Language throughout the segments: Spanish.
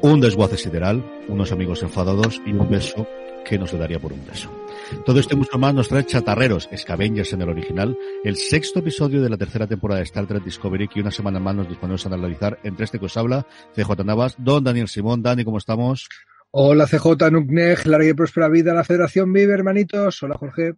Un desguace sideral, unos amigos enfadados y un beso que nos daría por un beso. Todo esto y mucho más nos trae Chatarreros, Scavengers en el original, el sexto episodio de la tercera temporada de Star Trek Discovery que una semana más nos disponemos a analizar entre este que os habla, CJ Navas, Don Daniel Simón. Dani, ¿cómo estamos? Hola CJ Nuknej, larga y próspera vida a la Federación Vive, hermanitos. Hola Jorge.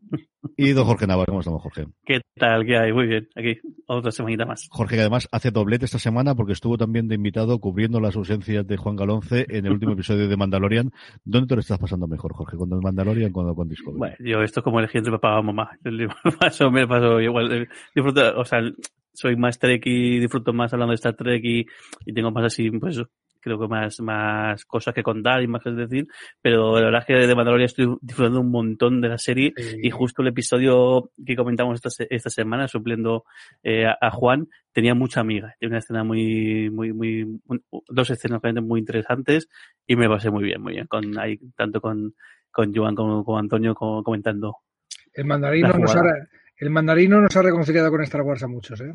Y don Jorge Navarro, ¿cómo estamos, Jorge? ¿Qué tal? ¿Qué hay? Muy bien, aquí otra semanita más. Jorge, que además hace doblete esta semana porque estuvo también de invitado cubriendo las ausencias de Juan Galonce en el último episodio de Mandalorian. ¿Dónde te lo estás pasando mejor, Jorge? ¿Con Mandalorian o con, Discovery? Bueno, yo esto es como elegir entre papá o mamá. Yo me paso, me paso igual. Disfruto, o sea, soy más Trek y disfruto más hablando de Star Trek y, y tengo más así, pues creo que más, más cosas que contar y más que decir, pero la verdad es que de Mandalorian estoy disfrutando un montón de la serie y justo el episodio que comentamos esta, esta semana, supliendo eh, a, Juan, tenía mucha amiga, tiene una escena muy, muy, muy, dos escenas realmente muy interesantes y me pasé muy bien, muy bien, con ahí, tanto con, con Joan como con Antonio como comentando. El mandarino, nos ha, el mandarino nos ha reconciliado con Star Wars a muchos, ¿eh?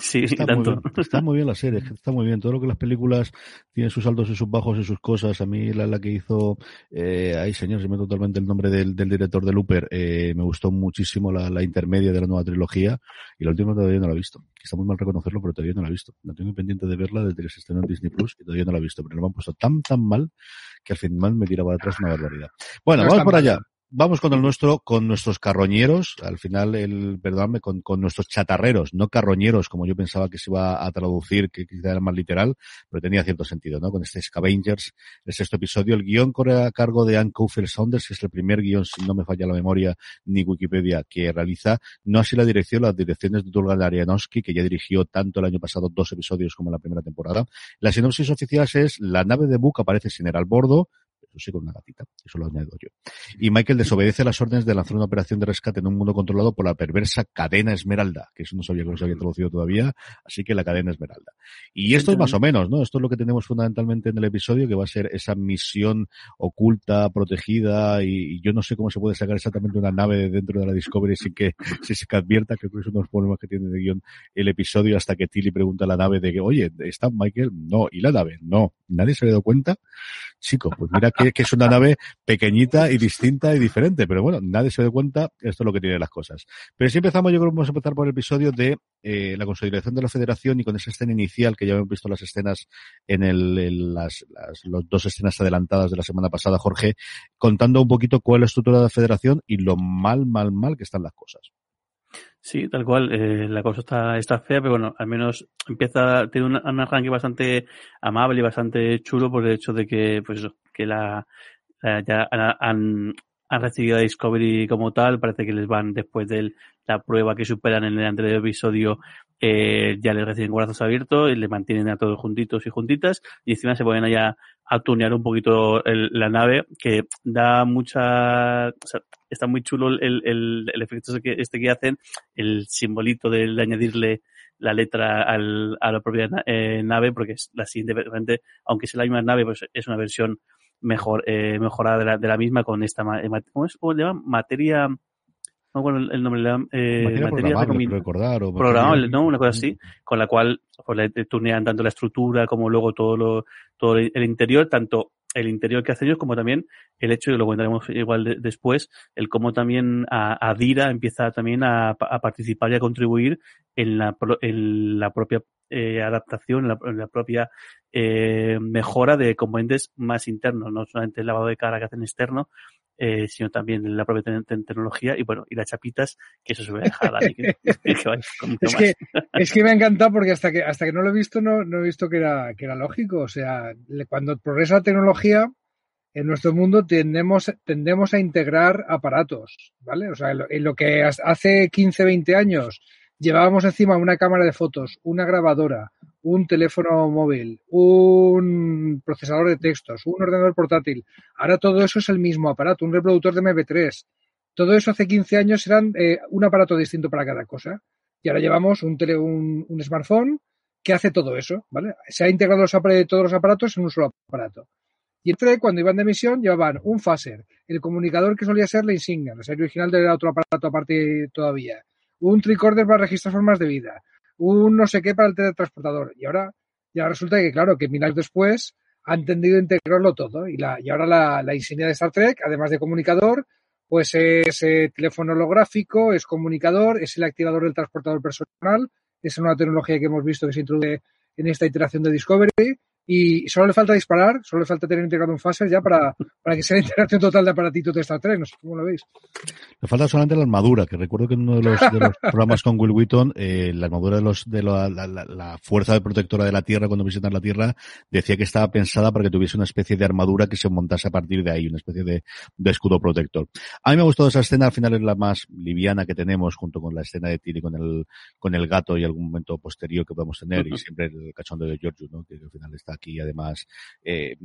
Sí, está, tanto. Muy bien, está muy bien la serie, está muy bien. Todo lo que las películas tienen sus altos y sus bajos y sus cosas. A mí la, la que hizo, eh, ay señor, se me totalmente el nombre del, del director de Looper, eh, me gustó muchísimo la, la, intermedia de la nueva trilogía y la última todavía no la he visto. Está muy mal reconocerlo, pero todavía no la he visto. La tengo pendiente de verla desde que se estrenó en Disney Plus y todavía no la he visto, pero lo han puesto tan, tan mal que al final me tira para atrás una barbaridad. Bueno, no vamos por allá vamos con el nuestro, con nuestros carroñeros, al final el, perdóname, con, nuestros chatarreros, no carroñeros, como yo pensaba que se iba a traducir, que quizá era más literal, pero tenía cierto sentido, ¿no? Con este Scavengers, el sexto episodio, el guion corre a cargo de Ann Cofield Saunders, que es el primer guion, si no me falla la memoria, ni Wikipedia, que realiza, no así la dirección, las direcciones de Tulga Arianowski, que ya dirigió tanto el año pasado dos episodios como la primera temporada. La sinopsis oficial es, la nave de Book aparece sin él al bordo, sí con una gatita, eso lo añado yo. Y Michael desobedece las órdenes de lanzar una operación de rescate en un mundo controlado por la perversa cadena Esmeralda, que eso no sabía que se había traducido todavía, así que la cadena Esmeralda. Y esto es más o menos, ¿no? Esto es lo que tenemos fundamentalmente en el episodio, que va a ser esa misión oculta, protegida, y, yo no sé cómo se puede sacar exactamente una nave dentro de la Discovery sin que, si se advierta, que es uno de los problemas que tiene de guion el episodio, hasta que Tilly pregunta a la nave de que, oye, ¿está Michael? No. ¿Y la nave? No. ¿Nadie se ha dado cuenta? Chico, pues mira que que, es una nave pequeñita y distinta y diferente, pero bueno, nadie se da cuenta, esto es lo que tiene las cosas. Pero si empezamos, yo creo que vamos a empezar por el episodio de eh, la consolidación de la federación y con esa escena inicial que ya hemos visto las escenas en el, las, las los dos escenas adelantadas de la semana pasada, Jorge, contando un poquito cuál es la estructura de la federación y lo mal, mal, mal que están las cosas. Sí, tal cual. Eh, la cosa está, está fea, pero bueno, al menos empieza, tiene un, un arranque bastante amable y bastante chulo por el hecho de que, pues eso, que la, ya han, han recibido a Discovery como tal, parece que les van después de la prueba que superan en el anterior episodio, eh, ya les reciben brazos abiertos y le mantienen a todos juntitos y juntitas y encima se ponen allá a tunear un poquito la nave que da mucha, o sea, está muy chulo el, el, el efecto este que, este que hacen, el simbolito de, añadirle la letra al, a la propia eh, nave porque es la siguiente, aunque sea la misma nave, pues es una versión mejor, eh, mejorada de la, de la misma con esta, eh, ¿cómo es? ¿Cómo se llama? Materia, no bueno el nombre eh, materia, materia recordar o programable, ¿no? Una cosa así, con la cual pues, le tunean tanto la estructura como luego todo lo, todo el interior, tanto el interior que hacen ellos, como también el hecho, y lo comentaremos igual después, el cómo también a, Dira empieza también a, a, participar y a contribuir en la, en la propia eh, adaptación, en la, la propia eh, mejora de componentes más internos, no solamente el lavado de cara que hacen externo, eh, sino también la propia tecnología y bueno, y las chapitas, que eso se ve dejar a que, es, que, es que me ha encantado porque hasta que hasta que no lo he visto no, no he visto que era, que era lógico. O sea, cuando progresa la tecnología, en nuestro mundo tendemos, tendemos a integrar aparatos, ¿vale? O sea, en lo, que hace 15, 20 años llevábamos encima una cámara de fotos, una grabadora, un teléfono móvil, un procesador de textos, un ordenador portátil. Ahora todo eso es el mismo aparato, un reproductor de MP3. Todo eso hace 15 años eran eh, un aparato distinto para cada cosa. Y ahora llevamos un, tele, un, smartphone que hace todo eso, ¿vale? Se ha integrado los todos los aparatos en un solo aparato. Y entre cuando iban de misión llevaban un phaser, el comunicador que solía ser la insignia, la serie original era otro aparato aparte todavía, un tricorder para registrar formas de vida, un no sé qué para el teletransportador. Y ahora ya resulta que, claro, que mil años después han tendido a integrarlo todo. Y, la, y ahora la, insignia de Star Trek, además de comunicador, pues es eh, teléfono holográfico, es comunicador, es el activador del transportador personal. Es una tecnología que hemos visto que se introduce en esta iteración de Discovery y solo le falta disparar, solo le falta tener integrado un phaser ya para, para que sea la integración total de aparatitos de Star Trek, no sé cómo lo veis. Le falta solamente la armadura, que recuerdo que en uno de los, de los programas con Will Wheaton, eh, la armadura de los de la, la, la, fuerza protectora de la Tierra cuando visitan la Tierra decía que estaba pensada para que tuviese una especie de armadura que se montase a partir de ahí, una especie de, de escudo protector. A mí me ha gustado esa escena, al final es la más liviana que tenemos junto con la escena de Tilly con el, con el gato y algún momento posterior que podemos tener y siempre el cachondo de Giorgio, ¿no? que al final está aquí además eh,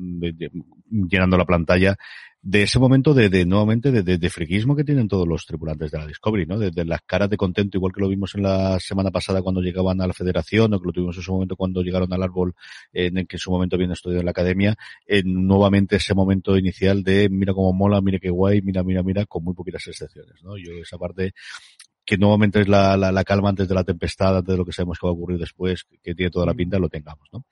llenando la pantalla de ese momento de, de nuevamente de, de, friquismo que tienen todos los tripulantes de la Discovery, ¿no? De, las caras de contento, igual que lo vimos en la semana pasada cuando llegaban a la Federación, o que lo tuvimos en su momento cuando llegaron al árbol, en el que en su momento habían estudiado en la academia, en nuevamente ese momento inicial de mira cómo mola, mira qué guay, mira, mira, mira, con muy poquitas excepciones, ¿no? Yo esa parte que nuevamente es la, la, la, calma antes de la tempestad, antes de lo que sabemos que va a ocurrir después, que tiene toda la pinta, lo tengamos, ¿no?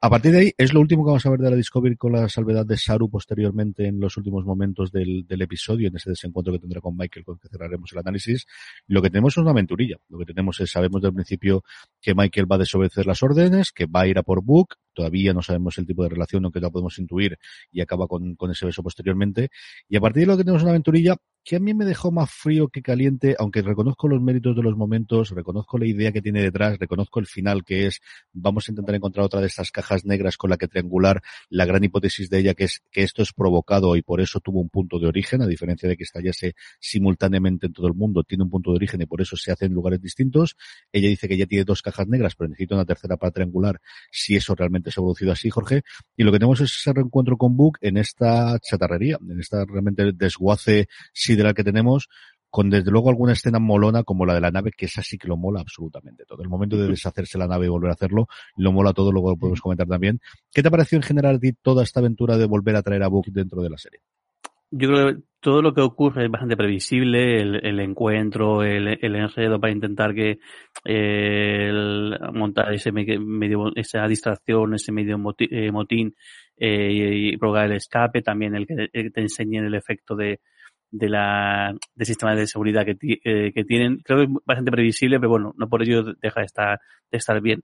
A partir de ahí, es lo último que vamos a ver de la Discovery con la salvedad de Saru posteriormente en los últimos momentos del, del episodio, en ese desencuentro que tendrá con Michael, con que cerraremos el análisis. Lo que tenemos es una aventurilla. Lo que tenemos es, sabemos del principio que Michael va a desobedecer las órdenes, que va a ir a por Book, todavía no sabemos el tipo de relación, aunque la podemos intuir, y acaba con, ese beso posteriormente. Y a partir de lo que tenemos una aventurilla que a mí me dejó más frío que caliente, aunque reconozco los méritos de los momentos, reconozco la idea que tiene detrás, reconozco el final que es, vamos a intentar encontrar otra de estas cajas negras con la que triangular la gran hipótesis de ella, que es que esto es provocado y por eso tuvo un punto de origen, a diferencia de que estallase simultáneamente en todo el mundo, tiene un punto de origen y por eso se hace en lugares distintos. Ella dice que ya tiene dos cajas negras, pero necesita una tercera para triangular si eso realmente se ha producido así, Jorge. Y lo que tenemos es ese reencuentro con Book en esta chatarrería, en esta realmente desguace sideral que tenemos, con desde luego alguna escena molona como la de la nave, que esa sí que lo mola absolutamente todo. El momento de deshacerse la nave y volver a hacerlo, lo mola todo, luego lo podemos comentar también. ¿Qué te pareció en general toda esta aventura de volver a traer a Book dentro de la serie? Yo creo que todo lo que ocurre es bastante previsible, el, encuentro, el, el, enredo para intentar que eh, montar ese medio, esa distracción, ese medio eh, motín, eh, y provocar el escape, también el que, te enseñen el efecto de, de la del sistema de seguridad que, eh, que tienen. Creo que es bastante previsible, pero bueno, no por ello deja de estar, de estar bien.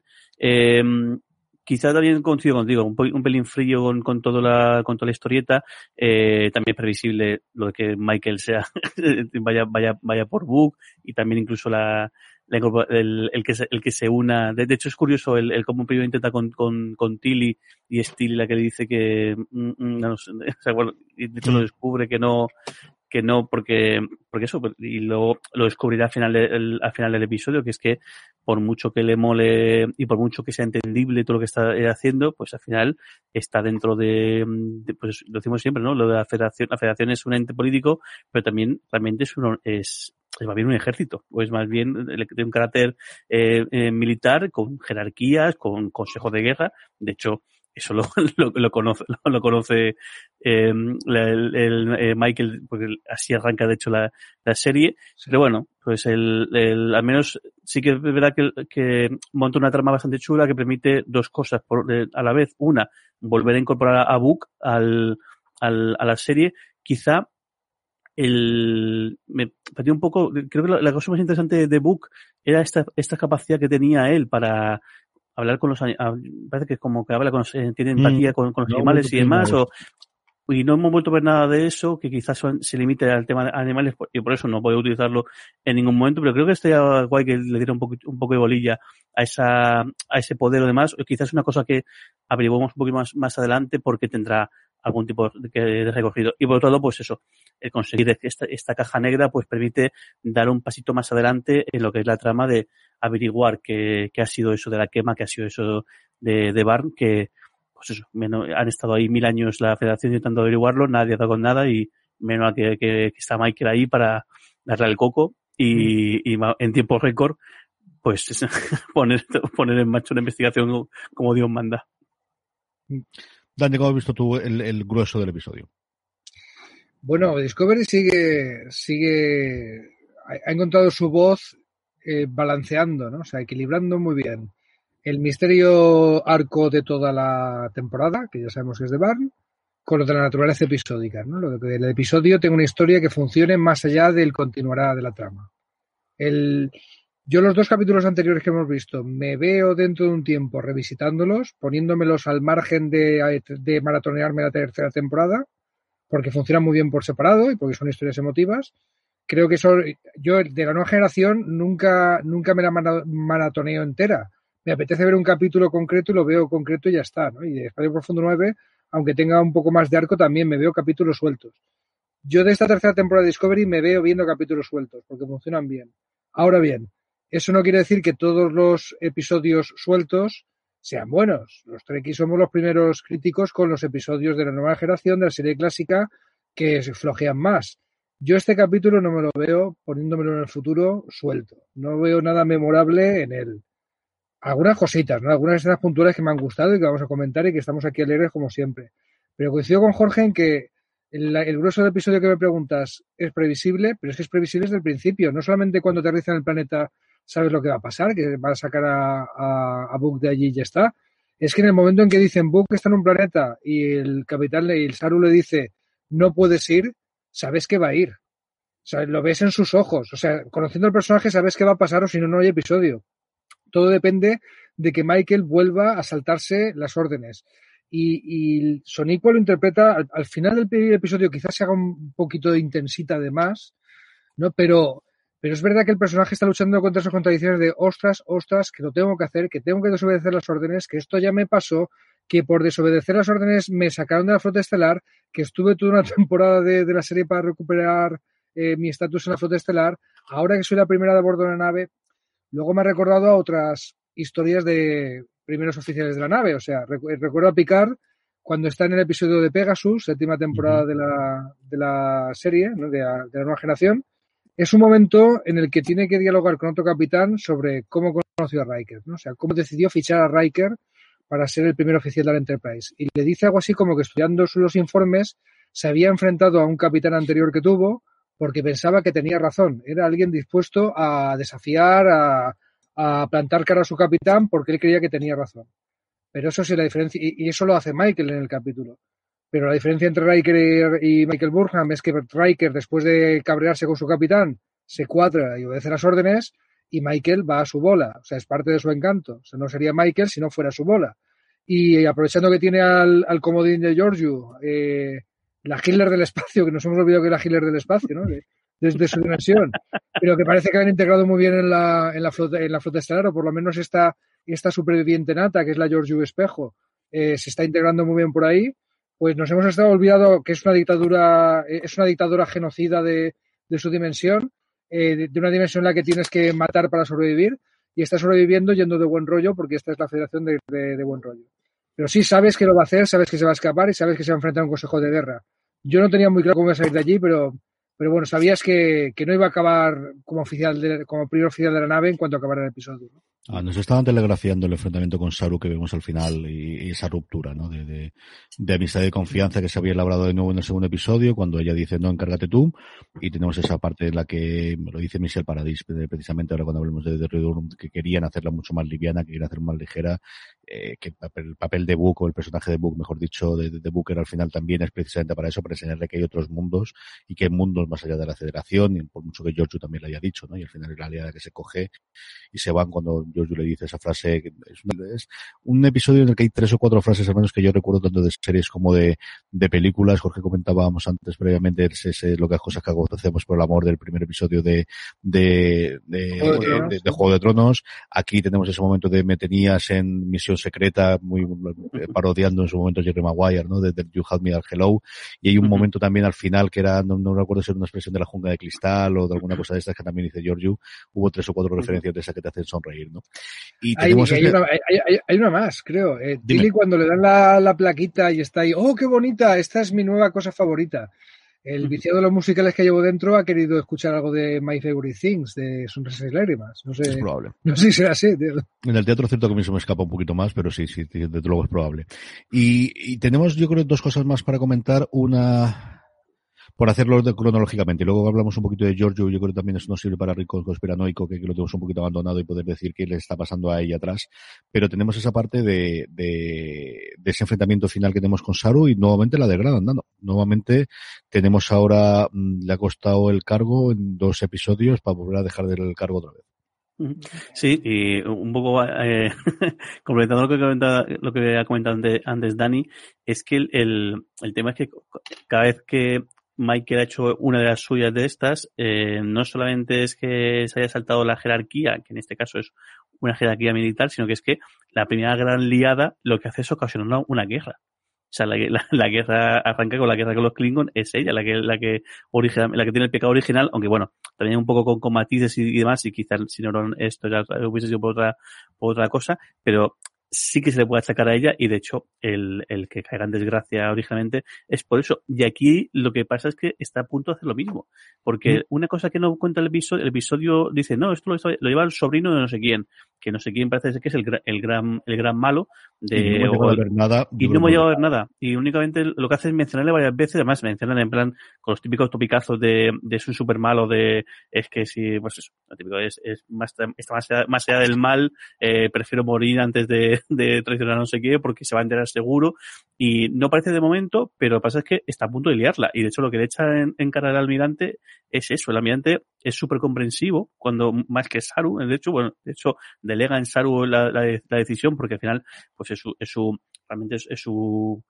Quizá también coincido contigo, un, un pelín frío con, con, toda la, con toda la historieta, eh, también previsible lo de que Michael sea, vaya, vaya, vaya por Book y también incluso la, el, el, que se, el que se una. De, hecho, es curioso el, el cómo primero intenta con, con, con Tilly y es Tilly la que le dice que, mm, mm, no sé, o sea, bueno, de hecho lo descubre que no, que no, porque, porque eso, y lo, lo descubrirá al final, del, al final episodio, que es que por mucho que le mole y por mucho que sea entendible todo lo que está haciendo, pues al final está dentro de, pues lo decimos siempre, ¿no? Lo de la federación, la federación es un ente político, pero también realmente es uno, es, es más bien un ejército, o es más bien de un carácter eh, eh, militar, con jerarquías, con consejo de guerra. De hecho, eso lo, lo, conoce, lo, conoce eh, el, eh, Michael, porque así arranca de hecho la, la serie. Pero bueno, pues el, el, al menos sí que es verdad que, que monta una trama bastante chula que permite dos cosas por, a la vez. Una, volver a incorporar a Book al, al, a la serie. Quizá el, me pareció un poco, creo que la, la, cosa más interesante de Book era esta, esta capacidad que tenía él para hablar con los parece que como que habla con eh, tiene empatía mm, con, con, los animales y demás o y no hemos vuelto a ver nada de eso que quizás son, se limite al tema de animales y por eso no puedo utilizarlo en ningún momento pero creo que estaría guay que le diera un poco un poco de bolilla a esa a ese poder o demás o quizás una cosa que averiguamos un poquito más más adelante porque tendrá algún tipo de, de recogido y por otro lado pues eso el conseguir esta, esta caja negra pues permite dar un pasito más adelante en lo que es la trama de averiguar qué, qué ha sido eso de la quema, qué ha sido eso de, de Barn, que pues eso, menos, han estado ahí mil años la federación intentando averiguarlo, nadie ha dado con nada y menos que, que, que está Michael ahí para darle el coco y, y en tiempo récord pues poner, poner en marcha una investigación como Dios manda. Dani, ¿cómo has visto tú el, el grueso del episodio? Bueno, Discovery sigue, sigue, ha encontrado su voz eh, balanceando, ¿no? O sea, equilibrando muy bien el misterio arco de toda la temporada, que ya sabemos que es de Barn, con lo de la naturaleza episódica, ¿no? Lo de el episodio tenga una historia que funcione más allá del continuará de la trama. El, yo los dos capítulos anteriores que hemos visto me veo dentro de un tiempo revisitándolos, poniéndomelos al margen de, de maratonearme la tercera temporada, porque funcionan muy bien por separado y porque son historias emotivas creo que eso, yo de la nueva generación nunca, nunca me la maratoneo entera. Me apetece ver un capítulo concreto y lo veo concreto y ya está. Y de Espacio Profundo 9, aunque tenga un poco más de arco, también me veo capítulos sueltos. Yo de esta tercera temporada de Discovery me veo viendo capítulos sueltos, porque funcionan bien. Ahora bien, eso no quiere decir que todos los episodios sueltos sean buenos. Los Trekkies somos los primeros críticos con los episodios de la nueva generación de la serie clásica que se flojean más. Yo este capítulo no me lo veo poniéndomelo en el futuro suelto. No veo nada memorable en él. Algunas cositas, ¿no? Algunas escenas puntuales que me han gustado y que vamos a comentar y que estamos aquí alegres como siempre. Pero coincido con Jorge en que el, el grueso del episodio que me preguntas es previsible, pero es que es previsible desde el principio. No solamente cuando aterriza en el planeta sabes lo que va a pasar, que va a sacar a, a, Book de allí y ya está. Es que en el momento en que dicen Book está en un planeta y el capitán y el Saru le dice no puedes ir, sabes que va a ir. O sea, lo ves en sus ojos. O sea, conociendo al personaje sabes qué va a pasar o si no, no hay episodio. Todo depende de que Michael vuelva a saltarse las órdenes. Y, y Sonic lo interpreta al, al, final del episodio, quizás se haga un poquito de intensita de más, ¿no? Pero, pero es verdad que el personaje está luchando contra esas contradicciones de ostras, ostras, que lo tengo que hacer, que tengo que desobedecer las órdenes, que esto ya me pasó, que por desobedecer las órdenes me sacaron de la flota estelar, que estuve toda una temporada de, de la serie para recuperar eh, mi estatus en la flota estelar, ahora que soy la primera de bordo de la nave, luego me ha recordado a otras historias de primeros oficiales de la nave, o sea, recuerdo a Picard cuando está en el episodio de Pegasus, séptima temporada de la, de la serie, ¿no? de, la, de la nueva generación, es un momento en el que tiene que dialogar con otro capitán sobre cómo conoció a Riker, ¿no? o sea, cómo decidió fichar a Riker para ser el primer oficial de la Enterprise. Y le dice algo así como que estudiando los informes se había enfrentado a un capitán anterior que tuvo porque pensaba que tenía razón. Era alguien dispuesto a desafiar, a, a plantar cara a su capitán porque él creía que tenía razón. Pero eso sí la diferencia, y, eso lo hace Michael en el capítulo. Pero la diferencia entre Riker y Michael Burham es que Riker, después de cabrearse con su capitán, se cuadra y obedece las órdenes, y Michael va a su bola. O sea, es parte de su encanto. O sea, no sería Michael si no fuera su bola. Y aprovechando que tiene al, al comodín de Giorgio, eh, la Hitler del espacio, que nos hemos olvidado que era Hitler del espacio, ¿no? desde su dimensión, pero que parece que han integrado muy bien en la, en la, flota, en la flota estelar, o por lo menos esta, esta superviviente nata, que es la Giorgio Espejo, eh, se está integrando muy bien por ahí, pues nos hemos estado olvidado que es una dictadura, es una dictadura genocida de, de su dimensión, eh, de, una dimensión en la que tienes que matar para sobrevivir, y está sobreviviendo yendo de buen rollo, porque esta es la federación de, de, buen rollo. Pero sí sabes que lo va a hacer, sabes que se va a escapar y sabes que se va a enfrentar a un consejo de guerra. Yo no tenía muy claro cómo iba a salir de allí, pero, pero bueno, sabías que, que no iba a acabar como oficial de, como primer oficial de la nave en cuanto acabara el episodio. Ah, nos estaban telegrafiando el enfrentamiento con Saru que vemos al final y, esa ruptura ¿no? de, de, de, amistad y confianza que se había elaborado de nuevo en el segundo episodio cuando ella dice no, encárgate tú y tenemos esa parte en la que lo dice Michelle Paradis precisamente ahora cuando hablemos de The que querían hacerla mucho más liviana, que querían hacerla más ligera eh, que el papel, de Book o el personaje de Book, mejor dicho, de, de Booker al final también es precisamente para eso, para enseñarle que hay otros mundos y que hay mundos más allá de la federación y por mucho que Giorgio también lo haya dicho, ¿no? Y al final es la aliada que se coge y se van cuando Giorgio le dice esa frase. Es un, es un, episodio en el que hay tres o cuatro frases, al menos que yo recuerdo tanto de series como de, de películas. Jorge comentábamos antes previamente es, es, lo que cosas que hacemos por el amor del primer episodio de, de, de, Juego de, de, Juego de Tronos. Aquí tenemos ese momento de me tenías en misión secreta, muy parodiando en su momento Jerry Maguire, ¿no? De, You Had Me Al Hello. Y hay un momento también al final que era, no, no recuerdo si era una expresión de la jungla de cristal o de alguna cosa de estas que también dice Giorgio. Hubo tres o cuatro referencias de esa que te hacen sonreír, ¿no? Y hay, hay, este... una, hay, hay, una, más, creo. Eh, Tilly cuando le dan la, la, plaquita y está ahí, oh, qué bonita, esta es mi nueva cosa favorita. El viciado de los musicales que llevo dentro ha querido escuchar algo de My Favorite Things, de Sonrisas y Lágrimas. No sé, es probable. No sé si será así, tío. En el teatro cierto que a mí se me escapa un poquito más, pero sí, sí, desde luego es probable. Y, y tenemos, yo creo, dos cosas más para comentar. Una, por hacerlo cronológicamente. Y luego hablamos un poquito de Giorgio, yo creo que también eso nos sirve para Rico conspiranoico, que, que lo tenemos un poquito abandonado y poder decir qué le está pasando a ella atrás. Pero tenemos esa parte de, de, ese enfrentamiento final que tenemos con Saru y nuevamente la degradan dando. Nuevamente tenemos ahora, mm, le ha costado el cargo en dos episodios para volver a dejar del cargo otra vez. Sí, y un poco eh, completando lo que, lo que ha comentado antes, antes Dani, es que el, el, el, tema es que cada vez que Michael ha hecho una de las suyas de estas, eh, no solamente es que se haya saltado la jerarquía, que en este caso es una jerarquía militar, sino que es que la primera gran liada lo que hace es ocasionar una, guerra. O sea, la, la, guerra arranca con la guerra con los Klingon, es ella la que, la que original, la que tiene el pecado original, aunque bueno, también un poco con, con matices y, y, demás, y quizás si no esto ya hubiese sido por otra, por otra cosa, pero sí que se le puede achacar a ella y de hecho el, el que caiga en desgracia originalmente es por eso. Y aquí lo que pasa es que está a punto de hacer lo mismo. Porque mm. una cosa que no cuenta el episodio, el episodio dice, no, esto lo, lo, lleva el sobrino de no sé quién, que no sé quién parece que es el, el gran, el gran malo de... Y no hemos a ver nada. Y no hemos llegado a ver nada. Y únicamente lo que hace es mencionarle varias veces, además mencionan en plan con los típicos topicazos de, de es un super malo, de es que si, pues eso, lo típico es, es más, está más allá, más allá del mal, eh, prefiero morir antes de, de traicionar a no sé qué porque se va a enterar seguro y no parece de momento, pero lo que pasa es que está a punto de liarla y de hecho lo que le echa en, en cara al almirante es eso, el almirante es súper comprensivo cuando más que Saru, de hecho, bueno, de hecho delega en Saru la, decisión porque al final pues es su, es su realmente es, es su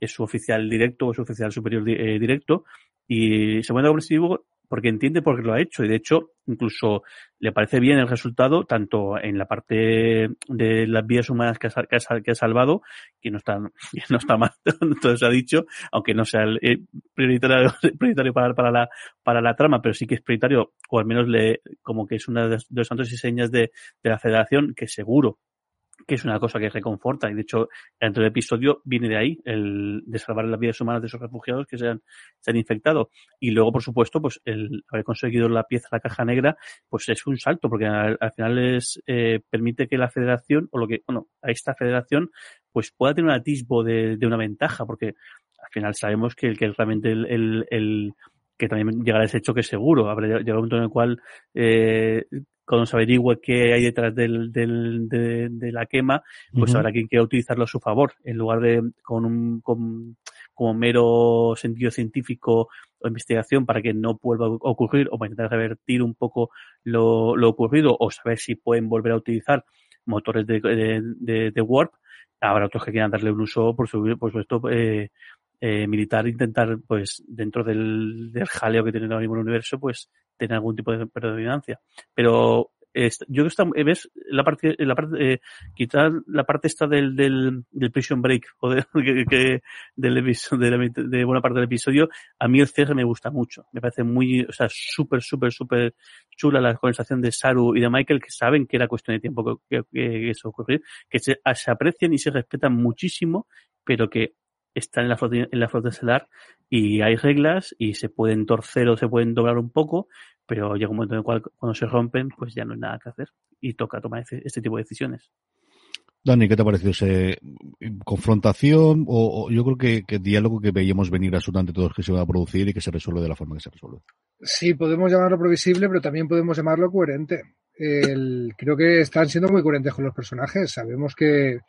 es su oficial directo o su oficial superior eh, directo y se muestra comprensivo porque entiende por qué lo ha hecho y de hecho incluso le parece bien el resultado tanto en la parte de las vidas humanas que ha, que ha, que ha salvado que no está que no está mal se ha dicho aunque no sea el, el prioritario, prioritario para, para la para la trama pero sí que es prioritario o al menos le como que es una de los santos y señas de, de la federación que seguro que es una cosa que reconforta y de hecho dentro del episodio viene de ahí el de salvar las vidas humanas de esos refugiados que se han, se han infectado y luego por supuesto pues el haber conseguido la pieza la caja negra pues es un salto porque al, al final es eh, permite que la federación o lo que bueno a esta federación pues pueda tener un atisbo de, de una ventaja porque al final sabemos que, que realmente el, el, el que también llegará ese choque seguro. Habrá llegado un momento en el cual eh, cuando se averigüe qué hay detrás del, del, de, de, la quema, pues uh -huh. habrá quien quiera utilizarlo a su favor, en lugar de con un con, como mero sentido científico o investigación para que no vuelva a ocurrir o para intentar revertir un poco lo, lo ocurrido o saber si pueden volver a utilizar motores de, de, de, de Warp. Habrá otros que quieran darle un uso, por, su, por supuesto, eh, eh, militar, intentar, pues, dentro del, del jaleo que tiene ahora mismo el universo, pues, tener algún tipo de predominancia. Pero yo que está, ves la parte, la parte, eh, quitar la parte esta del, del, del prison break o de, que, del episodio, de, de, buena parte del episodio, a mí el cierre me gusta mucho. Me parece muy, o sea, súper, súper, súper chula la conversación de Saru y de Michael que saben que era cuestión de tiempo que, que, eso ocurrir, que se, se aprecian y se respetan muchísimo, pero que están en la flota, en la flota estelar y hay reglas y se pueden torcer o se pueden doblar un poco, pero llega un momento en el cual cuando se rompen, pues ya no hay nada que hacer y toca tomar este, este tipo de decisiones. Dani, ¿qué te ha parecido ese confrontación o, yo creo que, que, diálogo que veíamos venir absolutamente todos que se va a producir y que se resuelve de la forma que se resuelve? Sí, podemos llamarlo provisible, pero también podemos llamarlo coherente. El, creo que están siendo muy coherentes con los personajes. Sabemos que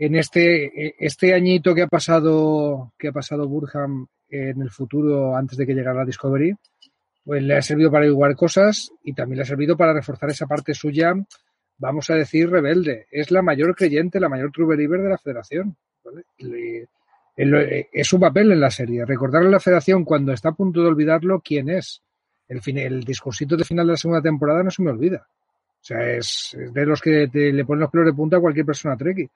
en este, este añito que ha pasado, que ha pasado Burham en el futuro antes de que llegara Discovery, pues le ha servido para igual cosas y también le ha servido para reforzar esa parte suya, vamos a decir, rebelde. Es la mayor creyente, la mayor true believer de la federación. es su papel en la serie. Recordarle a la federación cuando está a punto de olvidarlo quién es. El, fin, el discursito de final de la segunda temporada no se me olvida. O sea, es, de los que le ponen los pelos de punta a cualquier persona treki.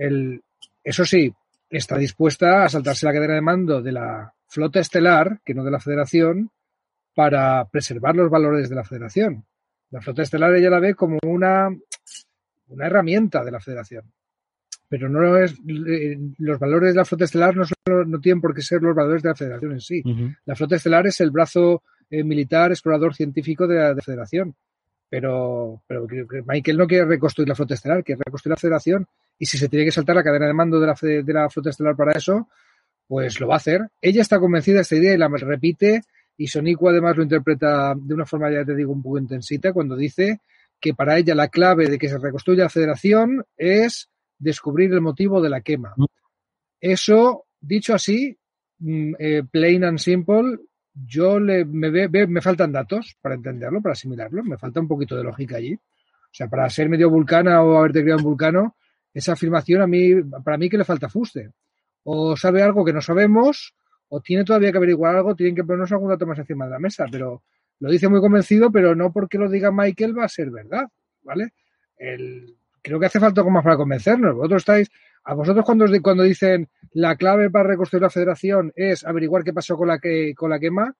El, eso sí, está dispuesta a saltarse la cadena de mando de la flota estelar, que no de la federación, para preservar los valores de la federación. La flota estelar ella la ve como una, una herramienta de la federación. Pero no es eh, los valores de la flota estelar no, no tienen por qué ser los valores de la federación en sí. La flota estelar es el brazo eh, militar, explorador científico de la, de la federación. Pero, pero Michael no quiere reconstruir la flota estelar, quiere reconstruir la federación y si se tiene que saltar la cadena de mando de la, de la flota estelar para eso, pues lo va a hacer. Ella está convencida de esta idea y la repite y Sonico además lo interpreta de una forma, ya te digo, un poco intensita cuando dice que para ella la clave de que se reconstruya la federación es descubrir el motivo de la quema. Mm. Eso, dicho así, mm, eh, plain and simple, yo le, me, ve, me faltan datos para entenderlo, para asimilarlo, me falta un poquito de lógica allí. O sea, para ser medio vulcana o haberte criado en vulcano, esa afirmación a mí, para mí que le falta fuste. O sabe algo que no sabemos, o tiene todavía que averiguar algo, tienen que ponernos algún dato más encima de la mesa, pero lo dice muy convencido, pero no porque lo diga Michael va a ser verdad, ¿vale? El, creo que hace falta algo más para convencernos. Vosotros estáis, a vosotros cuando, cuando dicen la clave para reconstruir la federación es averiguar qué pasó con la, que, con la quema,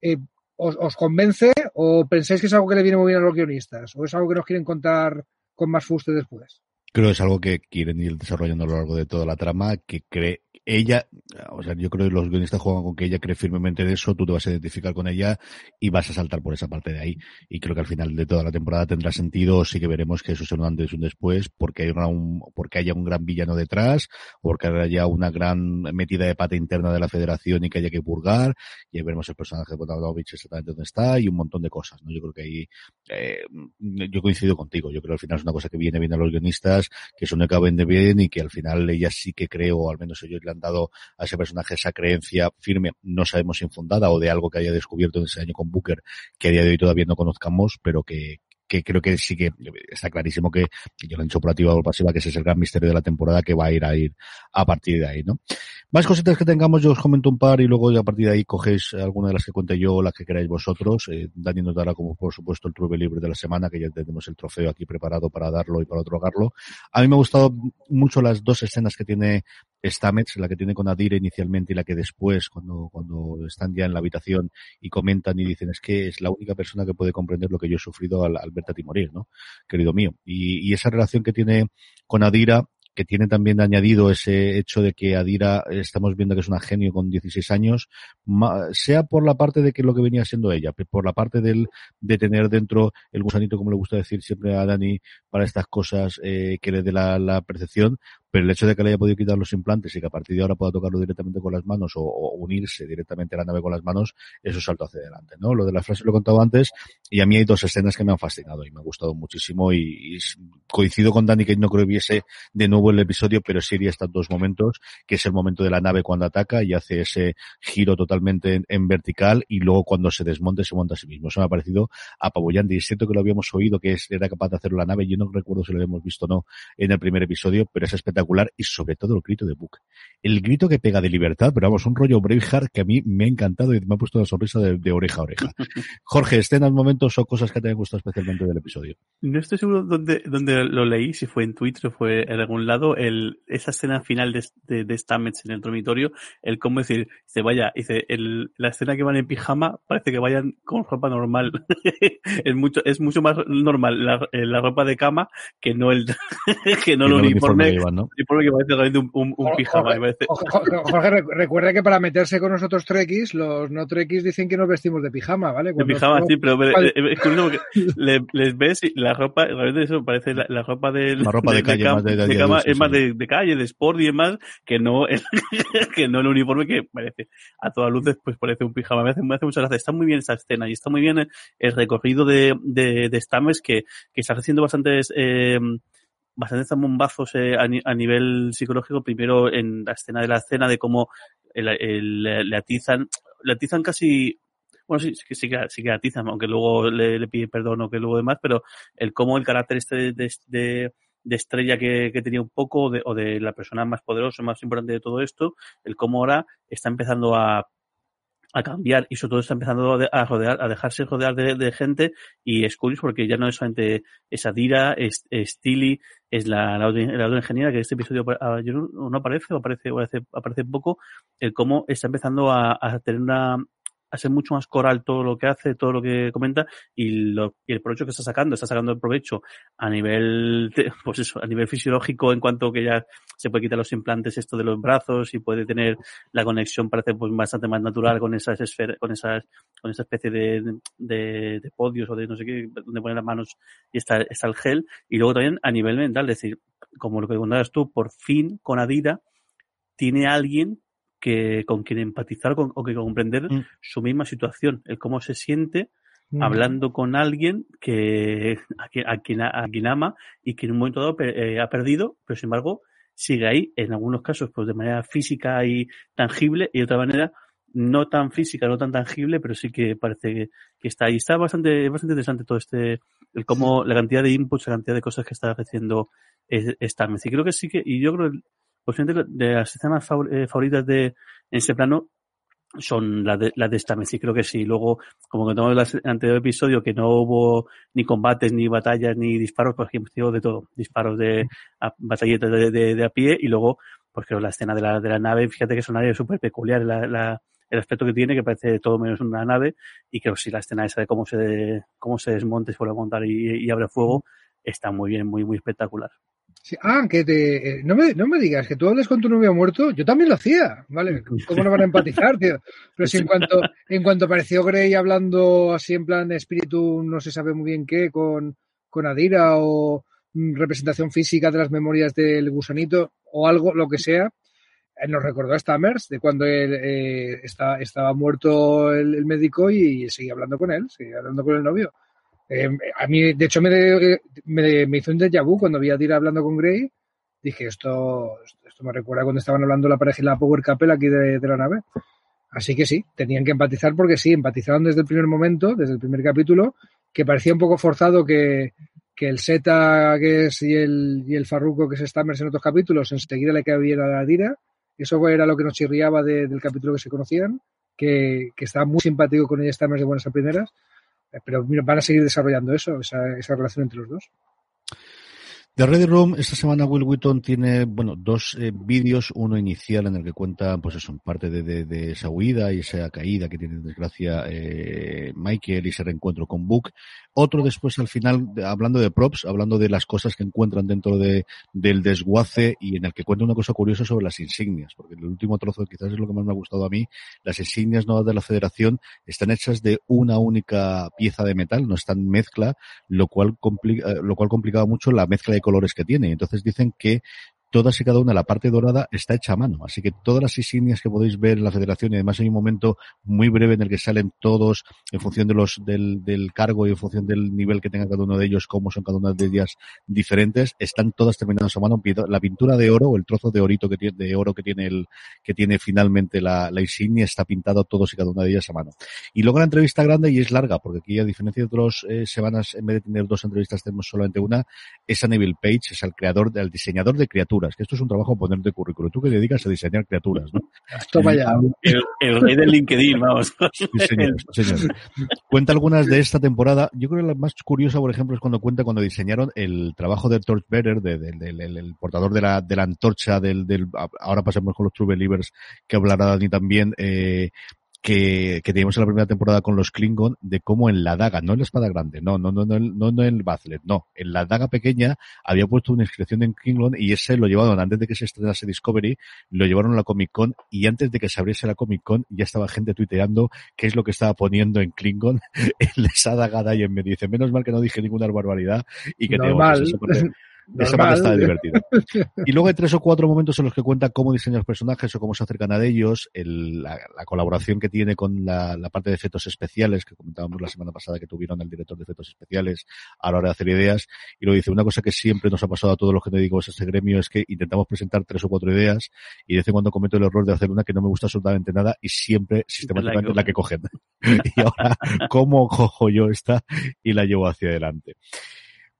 eh, os, ¿os, convence o pensáis que es algo que le viene muy bien a los guionistas? ¿O es algo que nos quieren contar con más fuste después? Creo que es algo que quieren ir desarrollando a lo largo de toda la trama, que cree, ella, o sea, yo creo que los guionistas juegan con que ella cree firmemente en eso, tú te vas a identificar con ella y vas a saltar por esa parte de ahí. Y creo que al final de toda la temporada tendrá sentido, sí que veremos que eso es un antes y un después, porque hay un, porque haya un gran villano detrás, porque haya una gran metida de pata interna de la federación y que haya que purgar, y veremos el personaje de Botanovich exactamente dónde está y un montón de cosas, ¿no? Yo creo que ahí, eh, yo coincido contigo, yo creo que al final es una cosa que viene bien a los guionistas, que eso no vende bien y que al final ella sí que creo, o al menos ellos le han dado a ese personaje esa creencia firme, no sabemos infundada o de algo que haya descubierto en ese año con Booker, que a día de hoy todavía no conozcamos, pero que, que creo que sí que está clarísimo que, yo lo he dicho por activa o pasiva, que ese es el gran misterio de la temporada que va a ir a ir a partir de ahí, ¿no? Más cositas que tengamos, yo os comento un par y luego a partir de ahí cogéis alguna de las que cuente yo o las que queráis vosotros. Eh, Dani nos dará como por supuesto el True Libre de la semana, que ya tenemos el trofeo aquí preparado para darlo y para otorgarlo. A mí me ha gustado mucho las dos escenas que tiene Stamets, la que tiene con Adira inicialmente y la que después, cuando, cuando están ya en la habitación y comentan y dicen es que es la única persona que puede comprender lo que yo he sufrido al, al verte a ti morir, ¿no? Querido mío. Y esa relación que tiene con Adira que tiene también añadido ese hecho de que Adira estamos viendo que es una genio con 16 años, sea por la parte de que lo que venía siendo ella, por la parte del, de tener dentro el gusanito, como le gusta decir siempre a Dani, para estas cosas eh, que le dé la, la percepción, pero el hecho de que le haya podido quitar los implantes y que a partir de ahora pueda tocarlo directamente con las manos o, unirse directamente a la nave con las manos, eso salto hacia adelante, ¿no? Lo de la frase lo he contado antes y a mí hay dos escenas que me han fascinado y me han gustado muchísimo y, y coincido con Dani que no creo que viese de nuevo el episodio, pero sí iría estos dos momentos, que es el momento de la nave cuando ataca y hace ese giro totalmente en, vertical y luego cuando se desmonta se monta a sí mismo. Eso me ha parecido apabullante y es cierto que lo habíamos oído que era capaz de hacerlo la nave, yo no recuerdo si lo habíamos visto o no en el primer episodio, pero es espectacular espectacular y sobre todo el grito de Book. El grito que pega de libertad, pero vamos, un rollo Braveheart que a mí me ha encantado y me ha puesto la sonrisa de, oreja a oreja. Jorge, escenas, momentos o cosas que te han gustado especialmente del episodio. No estoy seguro dónde, dónde lo leí, si fue en Twitter o fue en algún lado, el, esa escena final de, de, de Stamets en el dormitorio, el cómo decir, dice, vaya, dice, el, la escena que van en pijama parece que vayan con ropa normal. es mucho, es mucho más normal la, la ropa de cama que no el, que no el uniforme, que, ¿no? Uniforme que parece realmente un, un, un pijama. Jorge, recuerda que para meterse con nosotros trekkies, los no trekkies dicen que nos vestimos de pijama, ¿vale? de pijama, sí, pero es curioso porque les ves y la ropa, realmente eso parece la, la ropa de, la ropa de, de calle, cama, de, de cama es más de, calle, de sport y demás, que no el, que no el uniforme que parece a todas luces pues parece un pijama. Me hace, me hace mucha gracia. Está muy bien esa escena y está muy bien el, el recorrido de, de, de Stames que, que está haciendo bastantes eh, bastantes bombazos eh, a, nivel psicológico. Primero en la escena de la escena de cómo le atizan, le atizan casi bueno, sí, sí, sí, que, sí que atizan, aunque luego le, le pide perdón o que luego demás, pero el cómo el carácter este de, estrella que, tenía un poco o de la persona más poderosa, más importante de todo esto, el cómo ahora está empezando a, a cambiar. Y sobre todo está empezando a rodear, a dejarse rodear de, de gente y es curioso porque ya no es solamente es Adira, es, es Tilly, es la, la, la ingeniera que en este episodio no aparece o aparece, aparece, aparece poco, el cómo está empezando a, a tener una, ser mucho más coral todo lo que hace, todo lo que comenta y, lo, y el provecho que está sacando, está sacando el provecho a nivel, pues eso, a nivel fisiológico en cuanto que ya se puede quitar los implantes esto de los brazos y puede tener la conexión parece pues bastante más natural con esas esferas, con esas, con esa especie de, de, podios o de no sé qué, donde poner las manos y está, está el gel. Y luego también a nivel mental, es decir, como lo que contabas tú, por fin con Adira tiene alguien que con quien empatizar con, o que comprender mm. su misma situación, el cómo se siente mm. hablando con alguien que a quien, a quien, a quien ama y que en un momento dado eh, ha perdido, pero sin embargo sigue ahí, en algunos casos pues de manera física y tangible y de otra manera no tan física, no tan tangible, pero sí que parece que, que está ahí. Está bastante, bastante interesante todo este, el cómo, la cantidad de inputs, la cantidad de cosas que está haciendo esta Y creo que sí que, y yo creo que posiblemente de las escenas eh, favoritas de en ese plano son las de, la de esta y creo que sí. Luego, como contamos en el anterior episodio, que no hubo ni combates, ni batallas, ni disparos, pues sido de todo. Disparos de batalletas de, de, a pie y luego, pues creo la escena de la, de la nave, fíjate que es una nave súper peculiar, el aspecto que tiene, que parece todo menos una nave, y creo que sí la escena esa de cómo se, cómo se desmonte, se vuelve a montar y, y abre fuego, está muy bien, muy, muy espectacular. Sí. Ah, que te, eh, no, me, no me digas que tú hables con tu novio muerto, yo también lo hacía, ¿vale? ¿Cómo no van a empatizar, tío? Pero si en cuanto, en cuanto apareció Grey hablando así en plan espíritu, no se sabe muy bien qué, con, con Adira o representación física de las memorias del gusanito o algo, lo que sea, eh, nos recordó a Stammers de cuando él eh, está, estaba muerto el, médico y seguía hablando con él, seguía hablando con el novio. Eh, a mí, de hecho, me, me, me, hizo un déjà vu cuando vi a Tira hablando con Grey. Dije, esto, esto me recuerda cuando estaban hablando la pareja y la Power Couple aquí de, de, la nave. Así que sí, tenían que empatizar porque sí, empatizaron desde el primer momento, desde el primer capítulo, que parecía un poco forzado que, que el Zeta que es, y el, y el Farruko que es Stammers en otros capítulos enseguida le cabía la Dira. Eso era lo que nos chirriaba de, del capítulo que se conocían, que, que estaba muy simpático con ella Stammers de buenas a primeras pero van a seguir desarrollando eso, esa, esa relación entre los dos. The Ready Room, esta semana Will Wheaton tiene, bueno, dos eh, vídeos, uno inicial en el que cuenta, pues eso, parte de, de, de, esa huida y esa caída que tiene desgracia eh, Michael y ese reencuentro con Book. Otro después al final, hablando de props, hablando de las cosas que encuentran dentro de, del desguace y en el que cuenta una cosa curiosa sobre las insignias, porque el último trozo quizás es lo que más me ha gustado a mí, las insignias nuevas de la federación están hechas de una única pieza de metal, no están mezcla, lo cual complica, lo cual complicaba mucho la mezcla de colores que tiene. Entonces dicen que todas y cada una, la parte dorada está hecha a mano. Así que todas las insignias que podéis ver en la federación, y además hay un momento muy breve en el que salen todos en función de los, del, del cargo y en función del nivel que tenga cada uno de ellos, cómo son cada una de ellas diferentes, están todas terminadas a mano. La pintura de oro, el trozo de orito que tiene, de oro que tiene el, que tiene finalmente la, la insignia, está pintado todos y cada una de ellas a mano. Y luego la entrevista grande, y es larga, porque aquí a diferencia de otras eh, semanas, en vez de tener dos entrevistas, tenemos solamente una, es a Neville Page, es el creador, el diseñador de criaturas criaturas, que esto es un trabajo poner de currículo. Tú que dedicas a diseñar criaturas, ¿no? Toma ya. El, el rey del LinkedIn, vamos. Sí, señor, señor. Cuenta algunas de esta temporada. Yo creo que la más curiosa, por ejemplo, es cuando cuenta cuando diseñaron el trabajo de Torchbearer, de, de, de, del el portador de la, de la antorcha, del, del, ahora pasemos con los True Believers, que hablará Dani también, eh, que, que teníamos en la primera temporada con los Klingon, de cómo en la daga, no en la espada grande, no, no, no, no, no, no en el Bazlet, no, en la daga pequeña había puesto una inscripción en Klingon y ese lo llevaron antes de que se estrenase Discovery, lo llevaron a la Comic Con y antes de que se abriese la Comic Con ya estaba gente tuiteando qué es lo que estaba poniendo en Klingon en esa daga y en medio. Dice, menos mal que no dije ninguna barbaridad y que Normal. teníamos esa parte está divertida. Y luego hay tres o cuatro momentos en los que cuenta cómo diseña los personajes o cómo se acercan a ellos, el, la, la, colaboración que tiene con la, la, parte de efectos especiales que comentábamos la semana pasada que tuvieron el director de efectos especiales a la hora de hacer ideas. Y lo dice, una cosa que siempre nos ha pasado a todos los que dedicamos a este gremio es que intentamos presentar tres o cuatro ideas y de vez en cuando cometo el error de hacer una que no me gusta absolutamente nada y siempre sistemáticamente la que cogen. y ahora, ¿cómo cojo yo esta y la llevo hacia adelante?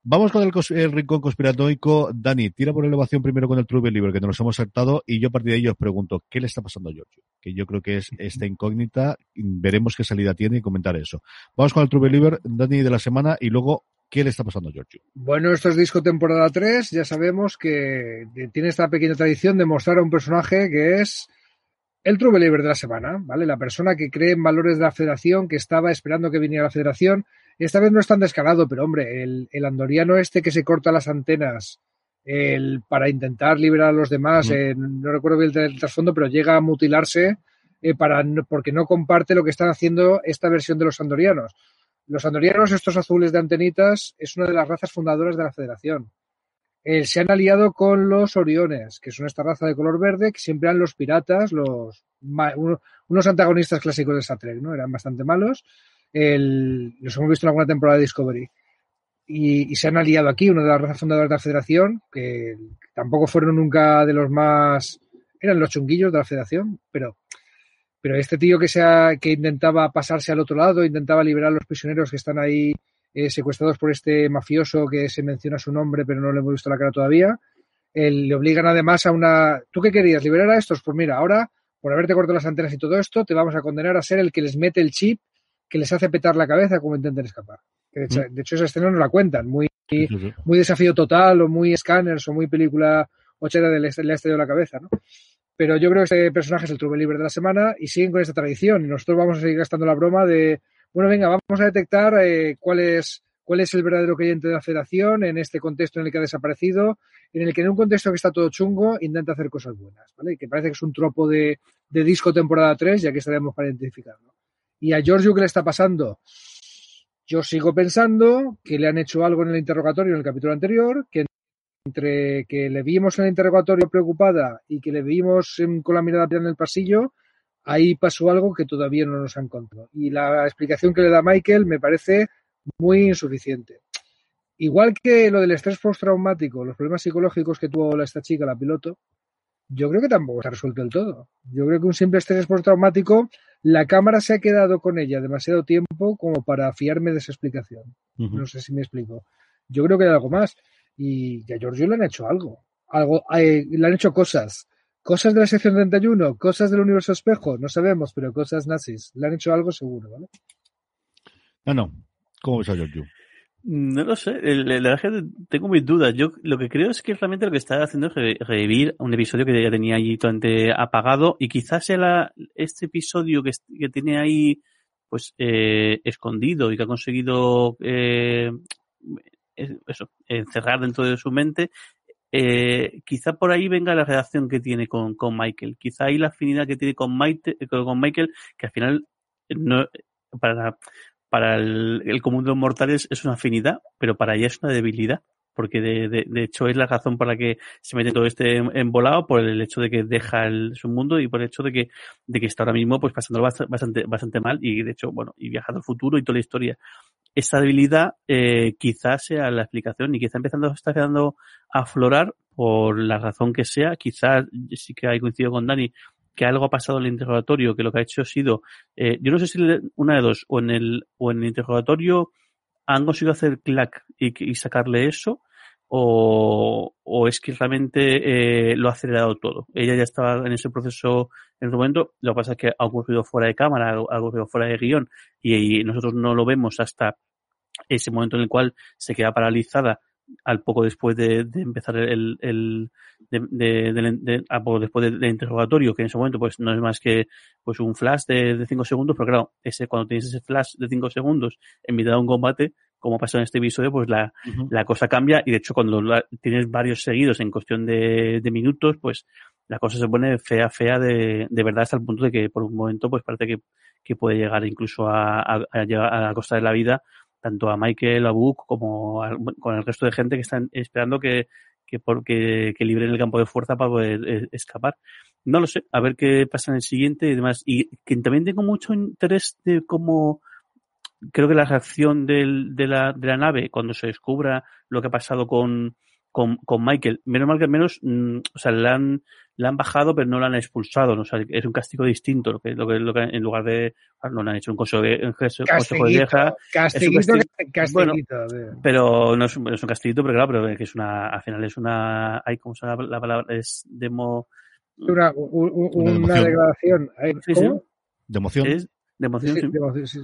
Vamos con el, rincón conspiranoico. Dani, tira por elevación primero con el True Believer, que nos hemos saltado, y yo a partir de ahí os pregunto, ¿qué le está pasando a Giorgio? Que yo creo que es esta incógnita, veremos qué salida tiene y comentar eso. Vamos con el True Believer, Dani, de la semana, y luego, ¿qué le está pasando a Giorgio? Bueno, esto es disco temporada 3, ya sabemos que tiene esta pequeña tradición de mostrar a un personaje que es el True Believer de la semana, ¿vale? La persona que cree en valores de la federación, que estaba esperando que viniera la federación, esta vez no es tan descarado, pero hombre, el, el andoriano este que se corta las antenas el, para intentar liberar a los demás, mm. eh, no recuerdo bien el, trasfondo, pero llega a mutilarse eh, para, porque no comparte lo que están haciendo esta versión de los andorianos. Los andorianos, estos azules de antenitas, es una de las razas fundadoras de la federación. Eh, se han aliado con los oriones, que son esta raza de color verde, que siempre eran los piratas, los uno, unos antagonistas clásicos de Star Trek, ¿no? Eran bastante malos los hemos visto en alguna temporada de Discovery. Y, se han aliado aquí, una de las razas fundadoras de la federación, que tampoco fueron nunca de los más... Eran los chunguillos de la federación, pero, pero este tío que, sea, que intentaba pasarse al otro lado, intentaba liberar a los prisioneros que están ahí eh, secuestrados por este mafioso que se menciona su nombre, pero no le hemos visto la cara todavía. Le obligan además a una... ¿Tú qué querías? ¿Liberar a estos? Pues mira, ahora, por haberte cortado las antenas y todo esto, te vamos a condenar a ser el que les mete el chip que les hace petar la cabeza como intenten escapar. De hecho, mm. de hecho esa escena nos la cuentan, muy, muy desafío total o muy scanners o muy película ochera del este, le ha estallado la cabeza, ¿no? Pero yo creo que este personaje es el True Believer de la semana y siguen con esta tradición. Y nosotros vamos a seguir gastando la broma de, bueno, venga, vamos a detectar eh, cuál es cuál es el verdadero creyente de la federación en este contexto en el que ha desaparecido, en el que en un contexto que está todo chungo intenta hacer cosas buenas, ¿vale? Que parece que es un tropo de, de disco temporada 3 y aquí estaremos para identificarlo. ¿Y a Giorgio qué le está pasando? Yo sigo pensando que le han hecho algo en el interrogatorio en el capítulo anterior, que entre que le vimos en el interrogatorio preocupada y que le vimos con la mirada en el pasillo, ahí pasó algo que todavía no nos han contado. Y la explicación que le da Michael me parece muy insuficiente. Igual que lo del estrés postraumático, los problemas psicológicos que tuvo esta chica, la piloto, yo creo que tampoco se ha resuelto del todo. Yo creo que un simple estrés postraumático, la cámara se ha quedado con ella demasiado tiempo como para fiarme de esa explicación. Uh -huh. No sé si me explico. Yo creo que hay algo más. Y a Giorgio le han hecho algo. algo eh, le han hecho cosas. Cosas de la sección 31, cosas del universo espejo, no sabemos, pero cosas nazis. Le han hecho algo seguro, ¿vale? No, no. ¿Cómo ves a Giorgio? No lo sé, la verdad es que tengo mis dudas. Yo lo que creo es que realmente lo que está haciendo es revivir un episodio que ya tenía allí totalmente apagado y quizás sea este episodio que, que tiene ahí pues eh, escondido y que ha conseguido eh, eso, encerrar dentro de su mente, eh, quizá por ahí venga la relación que tiene con, con Michael. Quizá ahí la afinidad que tiene con, con Michael, que al final no, para, para el, el, común de los mortales es una afinidad, pero para ella es una debilidad, porque de, de, de, hecho es la razón por la que se mete todo este embolado, por el hecho de que deja el, su mundo y por el hecho de que, de que está ahora mismo pues pasándolo bastante, bastante mal y de hecho, bueno, y viajando al futuro y toda la historia. Esa debilidad eh, quizás sea la explicación y quizá empezando, está quedando a aflorar por la razón que sea, quizás sí que hay coincidido con Dani, que algo ha pasado en el interrogatorio, que lo que ha hecho ha sido, eh, yo no sé si una de dos, o en el, o en el interrogatorio han conseguido hacer clack y, y sacarle eso, o, o es que realmente eh, lo ha acelerado todo. Ella ya estaba en ese proceso en ese momento, lo que pasa es que ha ocurrido fuera de cámara, ha ocurrido fuera de guion y, nosotros no lo vemos hasta ese momento en el cual se queda paralizada al poco después de, empezar el, el de, de, a poco después del interrogatorio, que en ese momento pues no es más que pues un flash de 5 segundos, pero claro, ese cuando tienes ese flash de 5 segundos en mitad de un combate, como pasa en este episodio, pues la, la cosa cambia y de hecho cuando tienes varios seguidos en cuestión de, de, minutos, pues la cosa se pone fea, fea de, de verdad hasta el punto de que por un momento pues parece que, que puede llegar incluso a, a, a, a la costa de la vida tanto a Michael, a Book, como con el resto de gente que están esperando que, que, por, que, que libren el campo de fuerza para poder eh, escapar. No lo sé, a ver qué pasa en el siguiente y demás. Y que también tengo mucho interés de cómo creo que la reacción del, de, la, de la nave cuando se descubra lo que ha pasado con, con, con Michael. Menos mal que al menos, mm, o sea, le han, le han bajado, pero no la han expulsado. ¿no? O sea, es un castigo distinto. Lo que, lo que, lo que en lugar de, no le han hecho un consejo de, un consejo de vieja. Castiguito, bueno, pero no es un, es un castiguito, pero claro, pero que es una, al final es una, hay, ¿cómo se llama la palabra? Es demo. Una, una, una degradación. Sí, sí. De emoción. Es de emoción, sí, sí. De emoción, sí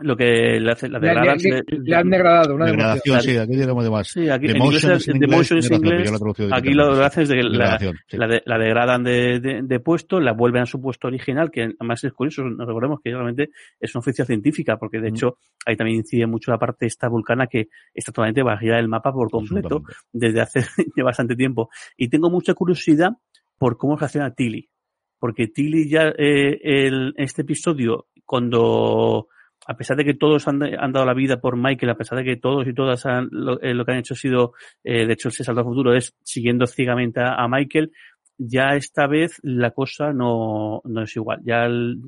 lo que le hace la degrada le, le, le, han degradado una degradación sí aquí tenemos de más. Sí aquí en inglés, en inglés, en inglés. aquí lo que hacen es de la, sí. la, de, la, degradan de, de, de, puesto la vuelven a su puesto original que además es curioso nos recordemos que realmente es una oficia científica porque de mm. hecho ahí también incide mucho la parte esta vulcana que está totalmente barrida del mapa por completo desde hace bastante tiempo. Y tengo mucha curiosidad por cómo reacciona Tilly porque Tilly ya eh, el, en este episodio cuando a pesar de que todos han, dado la vida por Michael, a pesar de que todos y todas han, lo, eh, lo, que han hecho ha sido, eh, de hecho, el salto al futuro es siguiendo ciegamente a, Michael, ya esta vez la cosa no, no es igual. Ya el,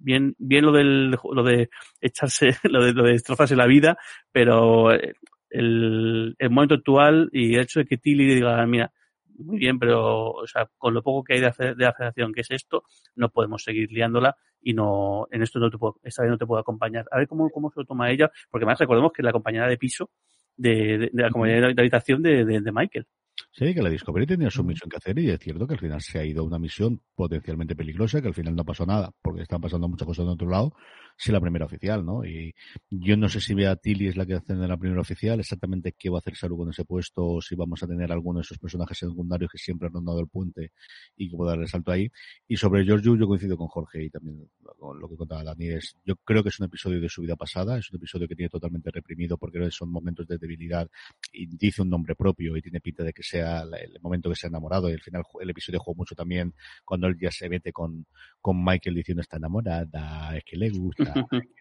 bien, bien lo del, lo de echarse, lo de, lo de destrozarse la vida, pero el, el momento actual y el hecho de que Tilly diga, mira, muy bien, pero o sea, con lo poco que hay de, de la federación, que es esto, no podemos seguir liándola y no, en esto no te puedo, esta vez no te puedo acompañar. A ver cómo, cómo se lo toma ella, porque más recordemos que es la compañera de piso de, de, la compañera de habitación de, de, de Michael. Sí, que la Discovery tenía su misión que hacer y es cierto que al final se ha ido a una misión potencialmente peligrosa, que al final no pasó nada, porque están pasando muchas cosas de otro lado, si la primera oficial, ¿no? Y yo no sé si Bea Tilly es la que hace la primera oficial, exactamente qué va a hacer Saru con ese puesto, o si vamos a tener alguno de esos personajes secundarios que siempre han rondado el puente y que pueda dar el salto ahí. Y sobre George yo coincido con Jorge y también con lo que contaba Dani, es, yo creo que es un episodio de su vida pasada, es un episodio que tiene totalmente reprimido porque son momentos de debilidad y dice un nombre propio y tiene pinta de que sea el momento que se ha enamorado y al final el episodio jugó mucho también cuando él ya se mete con, con Michael diciendo está enamorada, es que le gusta,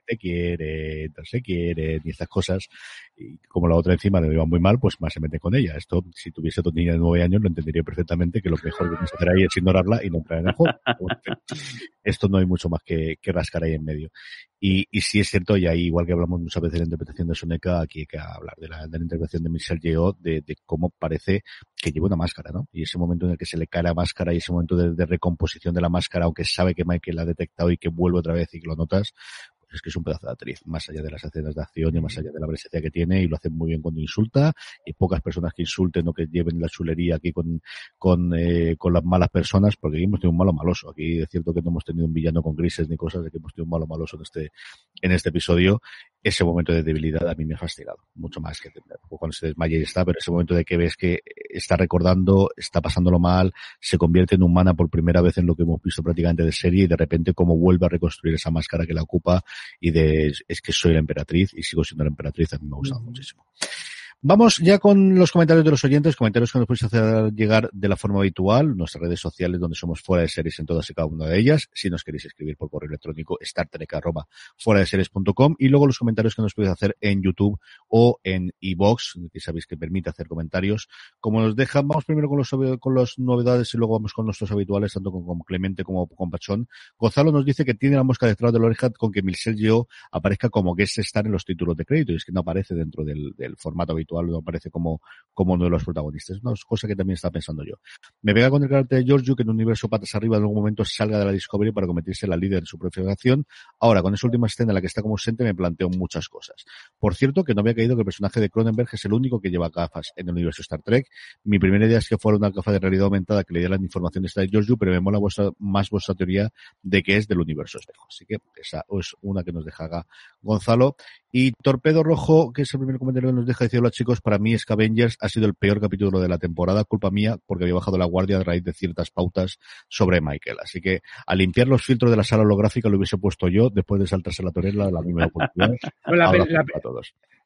te quiere, no se quiere, y estas cosas. Y como la otra encima le iba muy mal, pues más se mete con ella. Esto, si tuviese dos niñas de nueve años, lo entendería perfectamente que lo mejor que hacer ahí es ignorarla y no entrar en el juego. Esto no hay mucho más que rascar ahí en medio. Y, y sí es cierto, y ahí igual que hablamos muchas veces de la interpretación de Soneca, aquí hay que hablar de la, de la interpretación de Michelle Yeoh, de, de, cómo parece que lleva una máscara, ¿no? Y ese momento en el que se le cae la máscara y ese momento de, de recomposición de la máscara, aunque sabe que Michael la ha detectado y que vuelve otra vez y que lo notas, es que es un pedazo de actriz, más allá de las escenas de acción y más allá de la presencia que tiene, y lo hace muy bien cuando insulta, y pocas personas que insulten o que lleven la chulería aquí con, con, eh, con las malas personas, porque aquí hemos tenido un malo maloso. Aquí es cierto que no hemos tenido un villano con grises ni cosas, de que hemos tenido un malo maloso en este, en este episodio. Ese momento de debilidad a mí me ha fascinado, mucho más que cuando se desmaya y está, pero ese momento de que ves que está recordando, está pasándolo mal, se convierte en humana por primera vez en lo que hemos visto prácticamente de serie y de repente como vuelve a reconstruir esa máscara que la ocupa y de es que soy la emperatriz y sigo siendo la emperatriz, a mí me ha gustado muchísimo. Vamos ya con los comentarios de los oyentes, comentarios que nos podéis hacer llegar de la forma habitual, nuestras redes sociales donde somos fuera de series en todas y cada una de ellas, si nos queréis escribir por correo electrónico, startrek fuera de series.com y luego los comentarios que nos podéis hacer en YouTube o en iBox, que sabéis que permite hacer comentarios. Como nos dejan, vamos primero con los, con las novedades y luego vamos con nuestros habituales, tanto con, Clemente como con Pachón. Gonzalo nos dice que tiene la mosca detrás de la oreja con que Michelle Yeoh aparezca como guest star en los títulos de crédito y es que no aparece dentro del, del formato habitual no aparece como, como uno de los protagonistas. Una cosa que también está pensando yo. Me pega con el carácter de Giorgio que en un universo patas arriba en algún momento salga de la Discovery para convertirse en la líder de su propia acción. Ahora, con esa última escena en la que está como ausente, me planteo muchas cosas. Por cierto, que no había caído que el personaje de Cronenberg es el único que lleva gafas en el universo Star Trek. Mi primera idea es que fuera una gafa de realidad aumentada que le diera la información de esta de Giorgio, pero me mola más vuestra teoría de que es del universo espejo. Así que esa es una que nos deja Gonzalo. Y Torpedo Rojo, que es el primer comentario que nos deja decir, hola para mí Scavengers ha sido el peor capítulo de la temporada, culpa mía, porque había bajado la guardia a raíz de ciertas pautas sobre Michael. Así que a limpiar los filtros de la sala holográfica lo hubiese puesto yo después de saltarse la torella la misma oportunidad. la, la,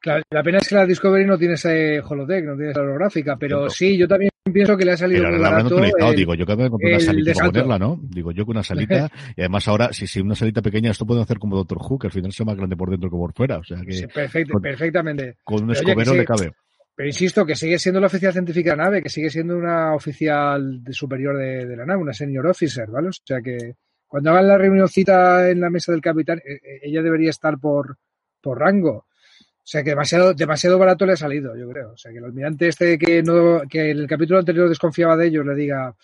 pena es que la Discovery no tiene ese holodeck, no tiene esa holográfica, pero sí, yo también pienso que le ha salido muy barato el, digo, yo que me una salita para ponerla, ¿no? Digo, yo con una salita, y además ahora, si, si una salita pequeña, esto puede hacer como Doctor Who, que al final sea más grande por dentro que por fuera, o sea que... perfectamente. Con un escobero le cabe. Pero insisto, que sigue siendo la oficial científica de la nave, que sigue siendo una oficial superior de, la nave, una senior officer, ¿vale? O sea que cuando hagan la reunioncita en la mesa del capitán, eh, eh, ella debería estar por, por rango. O sea que demasiado, demasiado barato le ha salido, yo creo. O sea que el almirante este que no, que en el capítulo anterior desconfiaba de ellos le diga,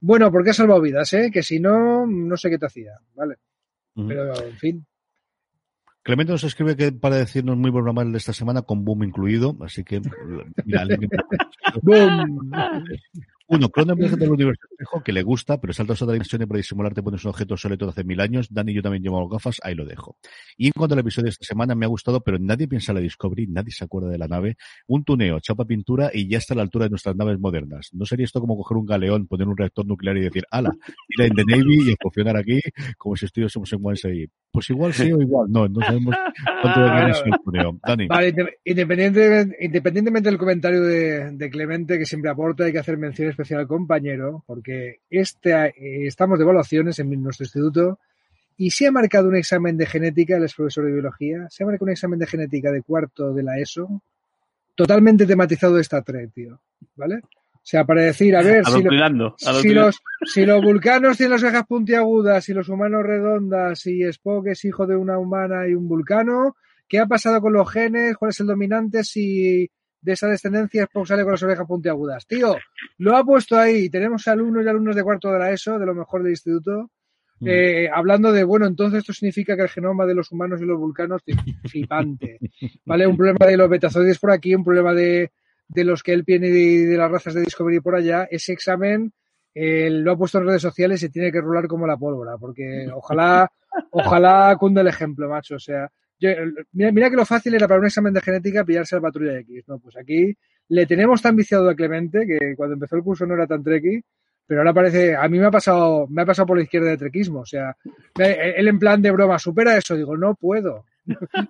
bueno, porque has salvado vidas, eh? Que si no, no sé qué te hacía, ¿vale? Pero, en fin. Clemente nos escribe que para decirnos muy buen mal de esta semana con Boom incluido, así que mira, ¡Boom! Uno, Cronenberg del universo espejo, que le gusta, pero salta a otra dimensión para disimular te pones un objeto obsoleto de hace mil años. Dani y yo también llevamos gafas, ahí lo dejo. Y en cuanto al episodio de esta semana, me ha gustado, pero nadie piensa en la Discovery, nadie se acuerda de la nave. Un tuneo, chapa pintura y ya está a la altura de nuestras naves modernas. ¿No sería esto como coger un galeón, poner un reactor nuclear y decir, ala, ir en The Navy y escocionar aquí como si estuviésemos en One Pues igual sí o igual no, no sabemos cuánto de es el. Dani. Vale, independientemente, independientemente del comentario de, de Clemente, que siempre aporta, hay que hacer menciones especial compañero, porque este, eh, estamos de evaluaciones en nuestro instituto y se ha marcado un examen de genética, él es profesor de biología, se ha marcado un examen de genética de cuarto de la ESO, totalmente tematizado de esta Trek, tío, ¿vale? O sea, para decir, a ver, si, si, los, si los vulcanos tienen las orejas puntiagudas, y los humanos redondas, y Spock es hijo de una humana y un vulcano, ¿qué ha pasado con los genes? ¿Cuál es el dominante? Si de esa descendencia es sale con las orejas puntiagudas. Tío, lo ha puesto ahí. Tenemos alumnos y alumnos de cuarto de la ESO, de lo mejor del instituto, mm. eh, hablando de, bueno, entonces esto significa que el genoma de los humanos y los vulcanos flipante. ¿Vale? Un problema de los betazoides por aquí, un problema de, de los que él viene de, de las razas de Discovery por allá. Ese examen eh, lo ha puesto en redes sociales y tiene que rolar como la pólvora, porque ojalá, ojalá cunda el ejemplo, macho. O sea, mira, que lo fácil era para un examen de genética pillarse la patrulla X, ¿no? Pues aquí le tenemos tan viciado a Clemente que cuando empezó el curso no era tan treki, pero ahora parece, a mí me ha pasado, me ha pasado por la izquierda de trequismo, o sea, él en plan de broma, supera eso, digo, no puedo,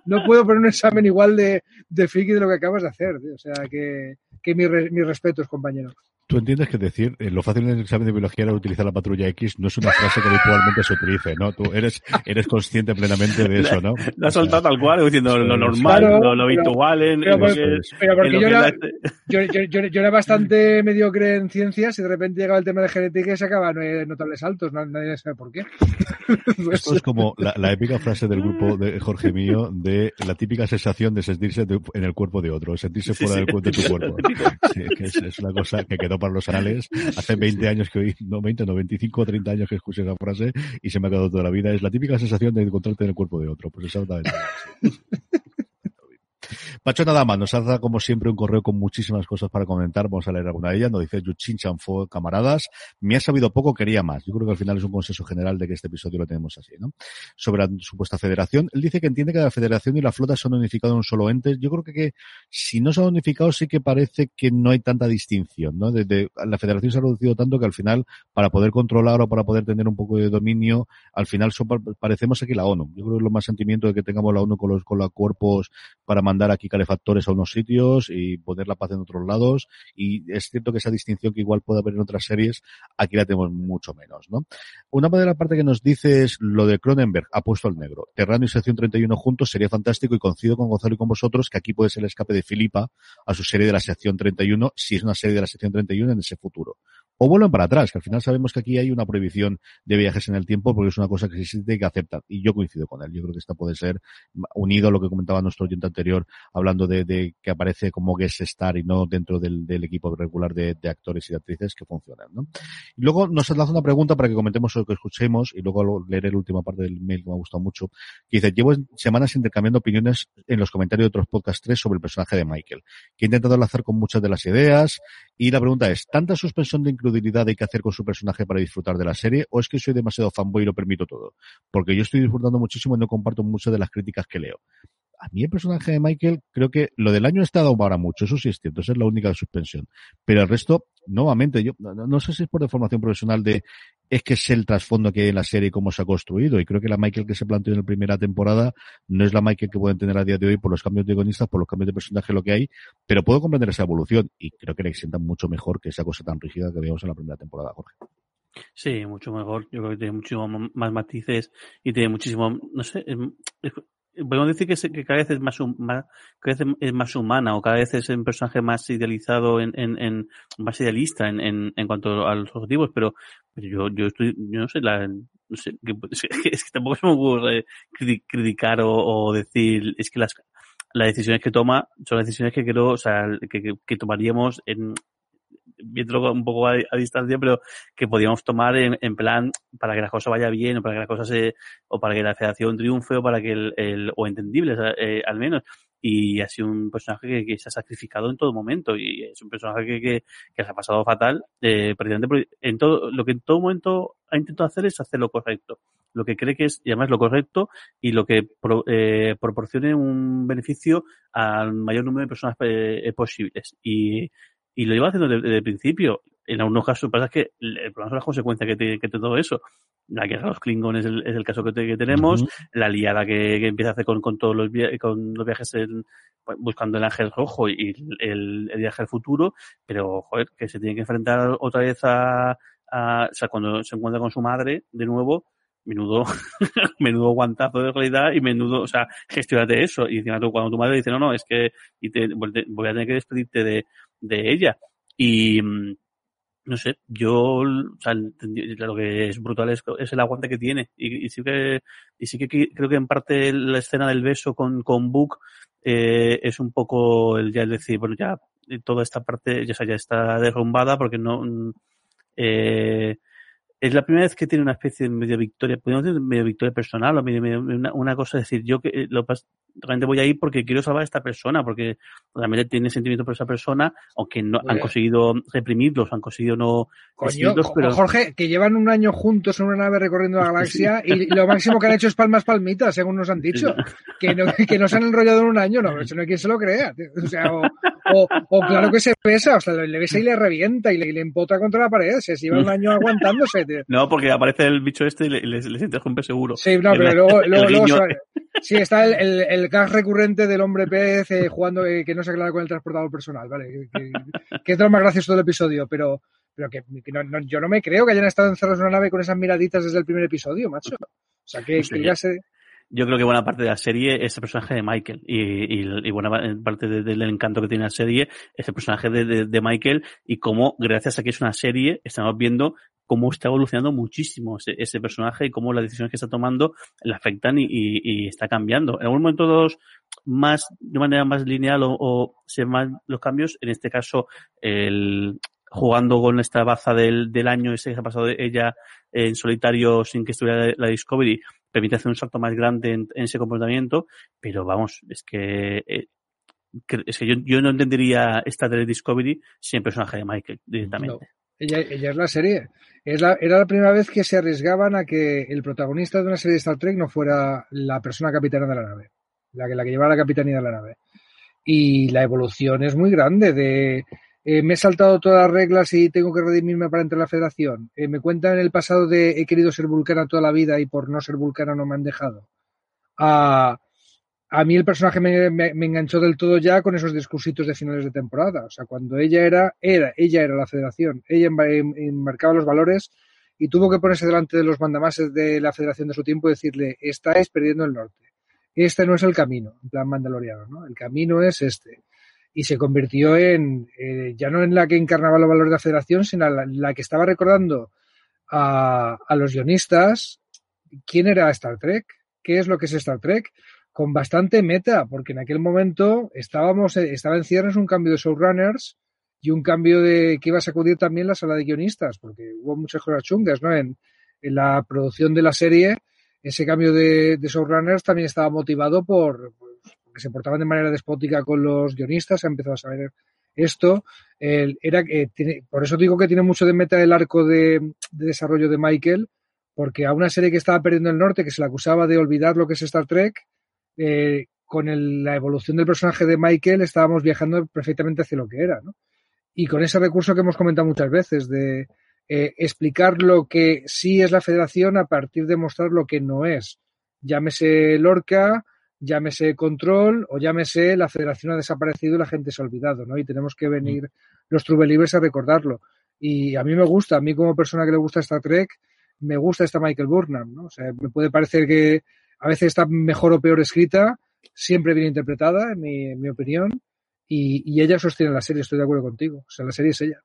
no puedo poner un examen igual de, de friki de lo que acabas de hacer, o sea, que, que mis respetos, compañero. Tú entiendes que decir eh, lo fácil en el examen de biología era utilizar la patrulla X no es una frase que habitualmente se utilice, ¿no? Tú eres, eres consciente plenamente de eso, ¿no? Lo has soltado tal cual, diciendo lo normal, lo, habitual en, pero, porque yo, era, yo, yo, yo, era bastante mediocre en ciencias y de repente llegaba el tema de genética y sacaba notables altos, nadie sabe por qué. Pues esto es como la, la, épica frase del grupo de Jorge mío de la típica sensación de sentirse en el cuerpo de otro, sentirse fuera del cuerpo de tu cuerpo. Sí, que es, es una cosa que quedó para los anales. Hace 20 años que hoy, no 20, no 25 o 30 años que escuché esa frase y se me ha quedado toda la vida. Es la típica sensación de encontrarte en el cuerpo de otro. Pues exactamente. Pacho Nadama nos hace como siempre un correo con muchísimas cosas para comentar. Vamos a leer alguna de ellas. Nos dice Yuchin Chanfo, camaradas. Me ha sabido poco, quería más. Yo creo que al final es un consenso general de que este episodio lo tenemos así, ¿no? Sobre la supuesta federación. Él dice que entiende que la federación y la flota son unificados en un solo ente. Yo creo que, que si no son unificados sí que parece que no hay tanta distinción, ¿no? Desde, la federación se ha reducido tanto que al final, para poder controlar o para poder tener un poco de dominio, al final parecemos aquí la ONU. Yo creo que es lo más sentimiento de que tengamos la ONU con los, con los cuerpos para mandar aquí calefactores a unos sitios y poner la paz en otros lados. Y es cierto que esa distinción que igual puede haber en otras series, aquí la tenemos mucho menos, ¿no? Una de la parte que nos dice es lo de Cronenberg, ha puesto el negro. Terrano y sección 31 juntos sería fantástico y coincido con Gonzalo y con vosotros que aquí puede ser el escape de Filipa a su serie de la sección 31, si es una serie de la sección 31 en ese futuro o vuelven para atrás, que al final sabemos que aquí hay una prohibición de viajes en el tiempo porque es una cosa que existe y que aceptan. Y yo coincido con él. Yo creo que esta puede ser unido a lo que comentaba nuestro oyente anterior, hablando de, que aparece como guest star y no dentro del, equipo regular de, actores y actrices que funcionan. ¿no? Y luego nos lanza una pregunta para que comentemos lo que escuchemos y luego leeré la última parte del mail que me ha gustado mucho. Que dice, llevo semanas intercambiando opiniones en los comentarios de otros podcast 3 sobre el personaje de Michael, que he intentado enlazar con muchas de las ideas y la pregunta es, ¿tanta suspensión de inclusividad hay que hacer con su personaje para disfrutar de la serie o es que soy demasiado fanboy y lo permito todo? Porque yo estoy disfrutando muchísimo y no comparto muchas de las críticas que leo a mí el personaje de Michael, creo que lo del año ha estado para mucho, eso sí es cierto, esa es la única suspensión. Pero el resto, nuevamente, yo no, sé si es por deformación profesional de, es que es el trasfondo que hay en la serie y cómo se ha construido. Y creo que la Michael que se planteó en la primera temporada no es la Michael que pueden tener a día de hoy por los cambios de guionistas, por los cambios de personaje, lo que hay, pero puedo comprender esa evolución y creo que le sienta mucho mejor que esa cosa tan rígida que veíamos en la primera temporada, Jorge. Sí, mucho mejor. Yo creo que tiene muchísimo más matices y tiene muchísimo, no sé, podemos decir que, que, cada vez es más, más, cada vez es más humana o cada vez es un personaje más idealizado en, en, más idealista en, en, en, cuanto a los objetivos, pero, pero yo, yo estoy, yo no sé, la, no sé, es, que, tampoco se me ocurre criticar o, o, decir, es que las, las decisiones que toma son las decisiones que creo, o sea, que, que, que tomaríamos en, viéndolo un poco a, distancia, pero que podíamos tomar en, en, plan para que la cosa vaya bien o para que la cosa se, o para que la federación triunfe o para que el, el o entendible eh, al menos. Y ha sido un personaje que, que, se ha sacrificado en todo momento y es un personaje que, que, que se ha pasado fatal, eh, precisamente en todo, lo que en todo momento ha intentado hacer es hacer lo correcto lo que cree que es, y además lo correcto, y lo que pro, eh, proporcione un beneficio al mayor número de personas eh, posibles. Y y lo lleva haciendo desde, el principio. En algunos casos pasa que el problema son las consecuencias que tiene que todo eso. La guerra de los Klingon es el, es el caso que, que tenemos, la liada que, que, empieza a hacer con, con todos los, con los viajes en, buscando el ángel rojo y el, el, viaje al futuro, pero joder, que se tiene que enfrentar otra vez a, a, o sea, cuando se encuentra con su madre de nuevo, menudo, menudo guantazo de realidad y menudo, o sea, gestionate eso. Y encima tú, cuando tu madre dice, no, no, es que, y te, voy a tener que despedirte de, de ella. Y, mm, no sé, yo, o sea, lo que es brutal es, es el aguante que tiene. Y, sí que, y sí que creo que en parte la escena del beso con, con Book, eh, es un poco el ya el decir, bueno, ya toda esta parte ya, ya está derrumbada porque no, mm, eh, es la primera vez que tiene una especie de medio victoria, podemos decir medio victoria personal o medio, una, una, cosa, decir, yo que eh, lo, realmente voy a ir porque quiero salvar a esta persona, porque realmente tiene sentimiento por esa persona, aunque no han conseguido reprimirlos, han conseguido no Coño, pero... Jorge, que llevan un año juntos en una nave recorriendo la galaxia y lo máximo que han hecho es palmas palmitas, según nos han dicho. Que no, que no se han enrollado en un año, no, eso no hay quien se lo crea. O sea, o, o, o, claro que se besa, o sea, le besa y le revienta y le, le empotra contra la pared, se lleva un año aguantándose. Tío. No, porque aparece el bicho este y le, le, le interrumpe seguro. Sí, no, pero luego, luego, luego Sí, está el, el, el gas recurrente del hombre pez eh, jugando eh, que no se aclara con el transportador personal, ¿vale? Que, que, que es lo más gracioso del episodio, pero, pero que, que no, no, yo no me creo que hayan estado encerrados en una nave con esas miraditas desde el primer episodio, macho. O sea, que, pues ya se yo creo que buena parte de la serie es el personaje de Michael y, y, y buena parte de, del encanto que tiene la serie es el personaje de, de, Michael y cómo gracias a que es una serie estamos viendo cómo está evolucionando muchísimo ese, ese personaje y cómo las decisiones que está tomando le afectan y, está cambiando. En algún momento dos más, de manera más lineal o, o se más los cambios, en este caso el, jugando con esta baza del, año ese que ha pasado ella en solitario sin que estuviera la Discovery, permite hacer un salto más grande en, en ese comportamiento, pero vamos, es que, eh, es que yo, no entendería esta de Discovery sin el personaje de Michael directamente. Ella, ella, es la serie. Era la primera vez que se arriesgaban a que el protagonista de una serie de Star Trek no fuera la persona capitana de la nave, la que, la que llevaba la capitanía de la nave. Y la evolución es muy grande de eh, me he saltado todas las reglas y tengo que redimirme para entrar a la federación. Eh, me cuentan en el pasado de he querido ser vulcana toda la vida y por no ser vulcana no me han dejado. A, a mí el personaje me, enganchó del todo ya con esos discursitos de finales de temporada. O sea, cuando ella era, era, ella era la federación, ella enmarcaba los valores y tuvo que ponerse delante de los mandamases de la federación de su tiempo y decirle, estáis perdiendo el norte. Este no es el camino, en plan mandaloriano, ¿no? El camino es este y se convirtió en, eh, ya no en la que encarnaba los valores de la federación, sino la, la que estaba recordando a, a, los guionistas quién era Star Trek, qué es lo que es Star Trek, con bastante meta, porque en aquel momento estábamos, eh, estaba en ciernes un cambio de showrunners y un cambio de que iba a sacudir también la sala de guionistas, porque hubo muchas cosas chungas, ¿no? En, en la producción de la serie, ese cambio de, de showrunners también estaba motivado por, que se portaban de manera despótica con los guionistas, ha empezado a saber esto. El, era, eh, tiene, por eso digo que tiene mucho de meta el arco de, de, desarrollo de Michael, porque a una serie que estaba perdiendo el norte, que se le acusaba de olvidar lo que es Star Trek, eh, con el, la evolución del personaje de Michael estábamos viajando perfectamente hacia lo que era, ¿no? Y con ese recurso que hemos comentado muchas veces de eh, explicar lo que sí es la federación a partir de mostrar lo que no es. Llámese Lorca, llámese control o llámese la federación ha desaparecido y la gente se ha olvidado, ¿no? Y tenemos que venir los True Believers a recordarlo. Y a mí me gusta, a mí como persona que le gusta Star Trek, me gusta esta Michael Burnham, ¿no? O sea, me puede parecer que a veces está mejor o peor escrita, siempre bien interpretada, en mi, opinión, y, y ella sostiene la serie, estoy de acuerdo contigo. O sea, la serie es ella.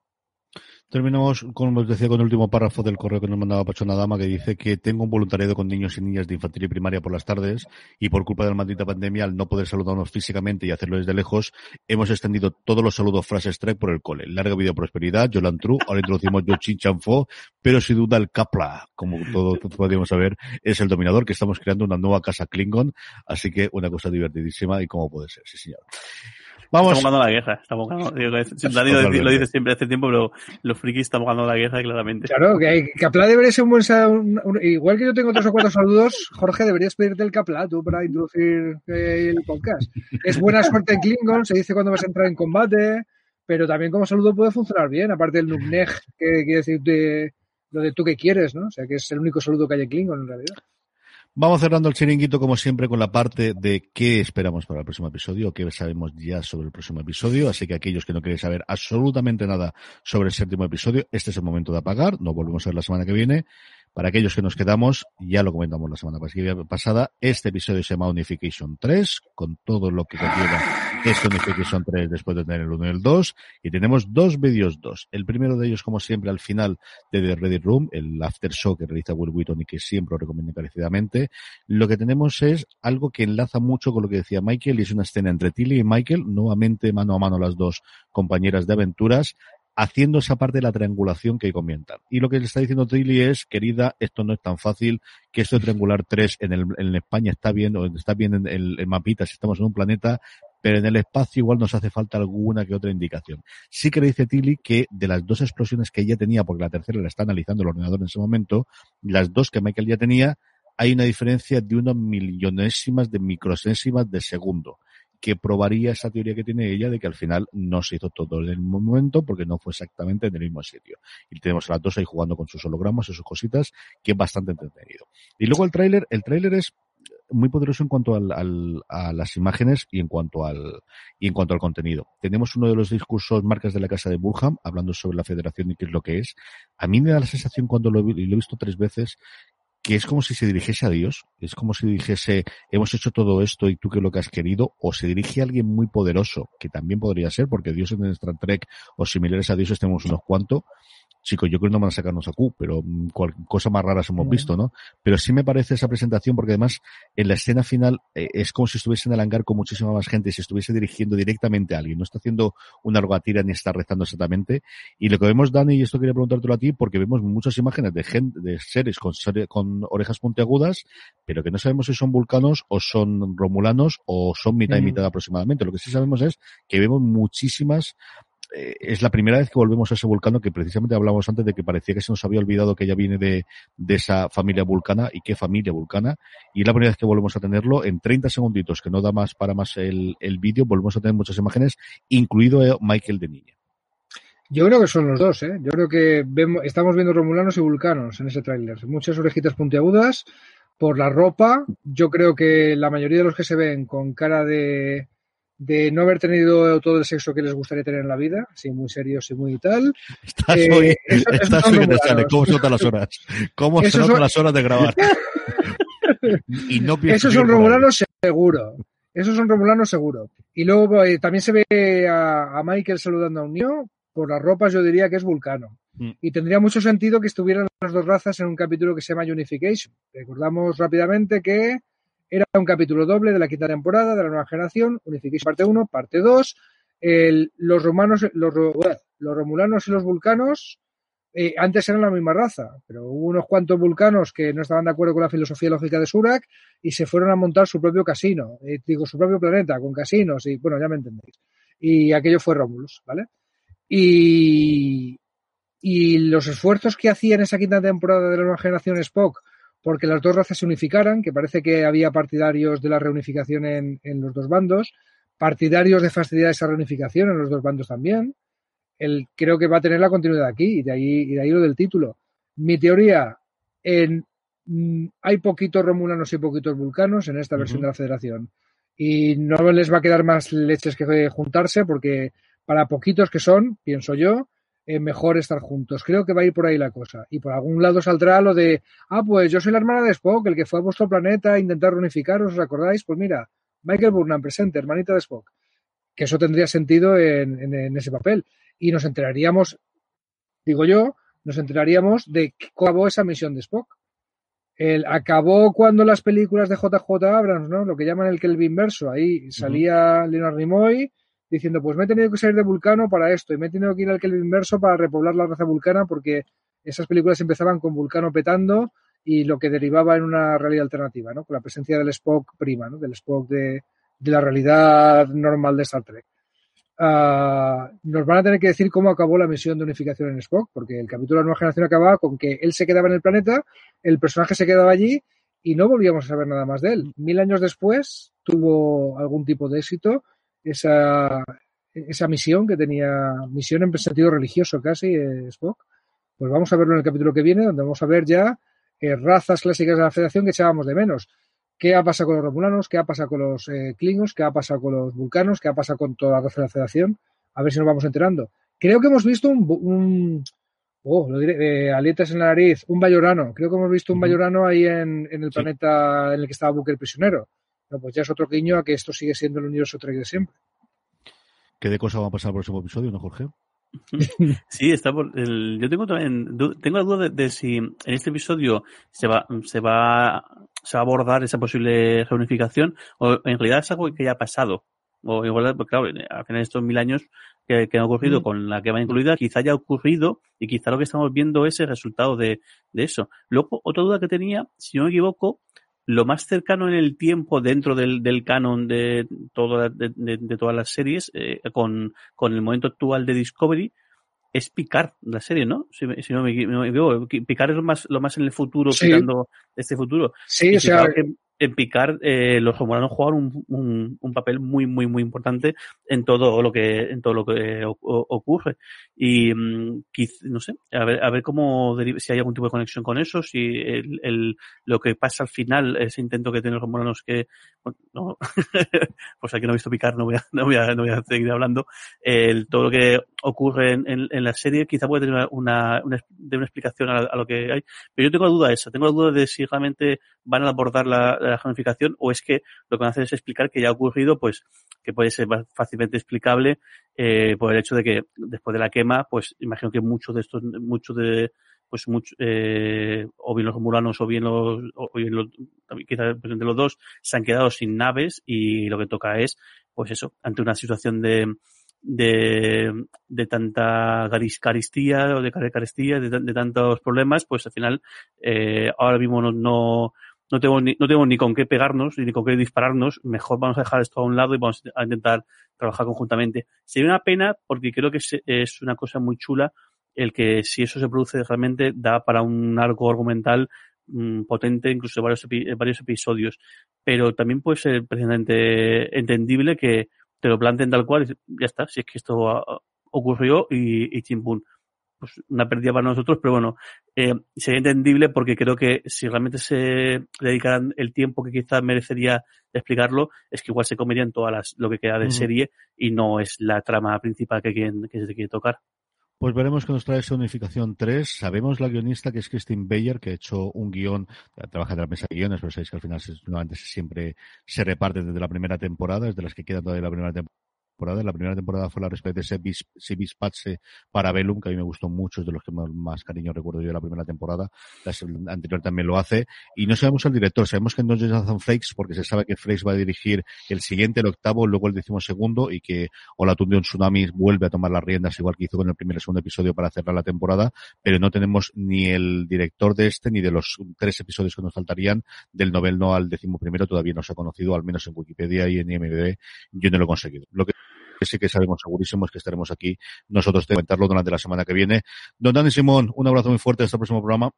Terminamos, como os decía, con el último párrafo del correo que nos mandaba Pachona Dama, que dice que tengo un voluntariado con niños y niñas de infantil y primaria por las tardes y por culpa de la maldita pandemia, al no poder saludarnos físicamente y hacerlo desde lejos, hemos extendido todos los saludos frases Trek por el cole. Larga vida prosperidad, Yolan True, ahora introducimos Yo Chin Chanfo, pero sin duda el Kapla, como todos podríamos saber, es el dominador que estamos creando una nueva casa Klingon, así que una cosa divertidísima y cómo puede ser, sí señor. Vamos. Estamos ganando la guerra. Estamos ganando, Dani lo, lo, dice siempre hace tiempo, pero los frikis estamos ganando la guerra claramente. Claro, que, Capla debería ser un buen. Un, un, igual que yo tengo tres o cuatro saludos, Jorge, deberías pedirte el Capla tú para introducir eh, el podcast. Es buena suerte en Klingon, se dice cuando vas a entrar en combate, pero también como saludo puede funcionar bien, aparte del Nubnej, que quiere decir de, lo de tú que quieres, ¿no? O sea, que es el único saludo que hay en Klingon en realidad. Vamos cerrando el chiringuito como siempre con la parte de qué esperamos para el próximo episodio, qué sabemos ya sobre el próximo episodio, así que aquellos que no queréis saber absolutamente nada sobre el séptimo episodio, este es el momento de apagar, nos volvemos a ver la semana que viene. Para aquellos que nos quedamos, ya lo comentamos la semana pasada, este episodio se llama Unification 3, con todo lo que conlleva este Unification 3 después de tener el 1 y el 2, y tenemos dos vídeos 2. El primero de ellos, como siempre, al final de The Reddit Room, el after show que realiza Will Wheaton y que siempre lo recomiendo encarecidamente. Lo que tenemos es algo que enlaza mucho con lo que decía Michael, y es una escena entre Tilly y Michael, nuevamente mano a mano las dos compañeras de aventuras, haciendo esa parte de la triangulación que comentan. Y lo que le está diciendo Tilly es, querida, esto no es tan fácil, que esto de triangular 3 en, el, en España está bien, o está bien en el, el mapita si estamos en un planeta, pero en el espacio igual nos hace falta alguna que otra indicación. Sí que le dice Tilly que de las dos explosiones que ella tenía, porque la tercera la está analizando el ordenador en ese momento, las dos que Michael ya tenía, hay una diferencia de unas millonésimas de microsésimas de segundo que probaría esa teoría que tiene ella de que al final no se hizo todo en el momento porque no fue exactamente en el mismo sitio. Y tenemos a las dos ahí jugando con sus hologramas y sus cositas, que es bastante entretenido. Y luego el tráiler, el tráiler es muy poderoso en cuanto al, al, a las imágenes y en cuanto al y en cuanto al contenido. Tenemos uno de los discursos marcas de la casa de Burham hablando sobre la federación y qué es lo que es. A mí me da la sensación cuando lo, y lo he visto tres veces que es como si se dirigiese a Dios, es como si dijese, hemos hecho todo esto y tú que lo que has querido, o se dirige a alguien muy poderoso, que también podría ser, porque Dios en Star Trek o similares a Dios tenemos unos cuantos, chicos, yo creo que no van a sacarnos a Q, pero cual, cosa más raras hemos visto, ¿no? Pero sí me parece esa presentación porque además en la escena final eh, es como si estuviese en el hangar con muchísima más gente y se estuviese dirigiendo directamente a alguien. No está haciendo una rogatira ni está rezando exactamente. Y lo que vemos, Dani, y esto quería preguntártelo a ti, porque vemos muchas imágenes de gente, de seres con, con orejas puntiagudas, pero que no sabemos si son vulcanos o son romulanos o son mitad y mitad aproximadamente. Lo que sí sabemos es que vemos muchísimas eh, es la primera vez que volvemos a ese vulcano que precisamente hablamos antes de que parecía que se nos había olvidado que ella viene de, de esa familia vulcana y qué familia vulcana. Y es la primera vez que volvemos a tenerlo en 30 segunditos, que no da más para más el, el vídeo, volvemos a tener muchas imágenes, incluido Michael de niña. Yo creo que son los dos, ¿eh? Yo creo que vemos, estamos viendo romulanos y vulcanos en ese tráiler. Muchas orejitas puntiagudas por la ropa. Yo creo que la mayoría de los que se ven con cara de, de no haber tenido todo el sexo que les gustaría tener en la vida, así muy serios y muy tal. Estás eh, hoy, eso, estás hoy sale. ¿Cómo se notan las horas? ¿Cómo se notan son... las horas de grabar? y no Esos son romulanos seguro. Esos son romulanos seguro. Y luego eh, también se ve a, Michael saludando a un niño. Por las ropas yo diría que es vulcano. Mm. Y tendría mucho sentido que estuvieran las dos razas en un capítulo que se llama Unification. Recordamos rápidamente que era un capítulo doble de la quinta temporada de la nueva generación, Unification parte 1, parte 2. los romanos, los, los romulanos y los vulcanos eh, antes eran la misma raza, pero hubo unos cuantos vulcanos que no estaban de acuerdo con la filosofía lógica de Surak y se fueron a montar su propio casino, eh, digo, su propio planeta, con casinos y, bueno, ya me entendéis. Y aquello fue Romulus, ¿vale? Y, y los esfuerzos que hacía en esa quinta temporada de la nueva generación Spock porque las dos razas se unificaran, que parece que había partidarios de la reunificación en, en los dos bandos, partidarios de fastidiar esa reunificación en los dos bandos también, el, creo que va a tener la continuidad aquí y de ahí, y de ahí lo del título. Mi teoría, en, mm, hay poquitos romulanos y poquitos vulcanos en esta versión de la federación y no les va a quedar más leches que juntarse porque para poquitos que son, pienso yo, es mejor estar juntos. Creo que va a ir por ahí la cosa. Y por algún lado saldrá lo de, ah, pues yo soy la hermana de Spock, el que fue a vuestro planeta a intentar reunificaros, ¿os acordáis? Pues mira, Michael Burnham presente, hermanita de Spock. Que eso tendría sentido en ese papel y nos enteraríamos, digo yo, nos enteraríamos de cómo acabó esa misión de Spock. El, acabó cuando las películas de JJ Abrams, ¿no? Lo que llaman el Kelvin verso. Ahí salía Leonard Nimoy diciendo, pues me he tenido que salir de Vulcano para esto y me he tenido que ir al Kelvin verso para repoblar la raza vulcana porque esas películas empezaban con Vulcano petando y lo que derivaba en una realidad alternativa, ¿no? Con la presencia del Spock prima, ¿no? Del Spock de, de la realidad normal de Star Trek. Ah, nos van a tener que decir cómo acabó la misión de unificación en Spock, porque el capítulo de la nueva generación acababa con que él se quedaba en el planeta, el personaje se quedaba allí y no volvíamos a saber nada más de él. Mil años después tuvo algún tipo de éxito esa, esa misión que tenía, misión en sentido religioso casi, eh, Spock. Pues vamos a verlo en el capítulo que viene, donde vamos a ver ya eh, razas clásicas de la Federación que echábamos de menos qué ha pasado con los romulanos, qué ha pasado con los eh, klingons, qué ha pasado con los vulcanos, qué ha pasado con toda la raza de la federación. A ver si nos vamos enterando. Creo que hemos visto un, un oh, lo diré, eh, alietas en la nariz, un bayorano. Creo que hemos visto un bayorano ahí en, el planeta en el que estaba Booker prisionero. Pues ya es otro guiño a que esto sigue siendo el universo Trek de siempre. ¿Qué de cosa va a pasar el próximo episodio, no, Jorge? Sí, está por el, yo tengo también tengo la duda de, si en este episodio se va se va se va a abordar esa posible reunificación o en realidad es algo que ya ha pasado o igual porque claro al final de estos mil años que, han ocurrido mm. con la que va incluida quizá haya ocurrido y quizá lo que estamos viendo es el resultado de, de eso luego otra duda que tenía si no me equivoco lo más cercano en el tiempo dentro del, del canon de, todo, de, de, todas las series, eh, con, con el momento actual de Discovery, es Picard, la serie, ¿no? Si, si no me equivoco, Picard es lo más, lo más en el futuro, sí. este futuro. Sí, o sea, en Picard eh, los romulanos jugaron un, un, papel muy muy muy importante en todo lo que en todo lo que ocurre. Y mm, no sé a ver a ver cómo si hay algún tipo de conexión con eso si el, el lo que pasa al final ese intento que tienen los romulanos que no, pues aquí no he visto Picard no voy a no voy a, no voy a seguir hablando. El, todo lo que ocurre en, en, la serie quizá puede tener una, una, de una explicación a, a, lo que hay pero yo tengo la duda esa tengo la duda de si realmente van a abordar la la gamificación o es que lo que van a hacer es explicar que ya ha ocurrido, pues que puede ser fácilmente explicable eh, por el hecho de que después de la quema, pues imagino que muchos de estos, muchos de pues mucho, eh, o bien los romulanos o bien los, o bien los, quizás de los dos, se han quedado sin naves y lo que toca es, pues eso, ante una situación de, de, de tanta caristía o de carestía, de, de, tantos problemas, pues al final, eh, ahora mismo no, no, no tenemos ni, no tenemos ni con qué pegarnos ni con qué dispararnos, mejor vamos a dejar esto a un lado y vamos a intentar trabajar conjuntamente. Sería una pena porque creo que es una cosa muy chula el que si eso se produce realmente da para un arco argumental mm, potente, incluso varios, varios episodios. Pero también puede ser precisamente entendible que te lo planteen tal cual y ya está, si es que esto ocurrió y, y chimpún pues una pérdida para nosotros, pero bueno, eh, sería entendible porque creo que si realmente se dedicaran el tiempo que quizás merecería explicarlo, es que igual se comerían todas las, lo que queda de serie y no es la trama principal que, quieren, que se quiere tocar. Pues veremos que nos trae esa unificación 3. Sabemos la guionista que es Christine Bayer, que ha hecho un guion, trabaja en la mesa de guiones, pero sabéis que al final nuevamente siempre se reparte desde la primera temporada, desde las que quedan todavía la primera temporada la primera temporada fue la respecto de Sibis Patse para Bellum, que a mí me gustó mucho, es de los que más, cariño recuerdo yo de la primera temporada. La anterior también lo hace. Y no sabemos el director, sabemos que no es Jonathan Frakes, porque se sabe que Frakes va a dirigir el siguiente, el octavo, luego el decimosegundo, y que Olatundion Tsunami vuelve a tomar las riendas, igual que hizo con el primer y segundo episodio para cerrar la temporada, pero no tenemos ni el director de este, ni de los tres episodios que nos faltarían, del noveno al décimo primero, todavía no se ha conocido, al menos en Wikipedia y en IMDb, yo no lo he conseguido. Lo que que sí que sabemos segurísimos que estaremos aquí nosotros de comentarlo durante la semana que viene. Don Dani Simón, un abrazo muy fuerte hasta el próximo programa.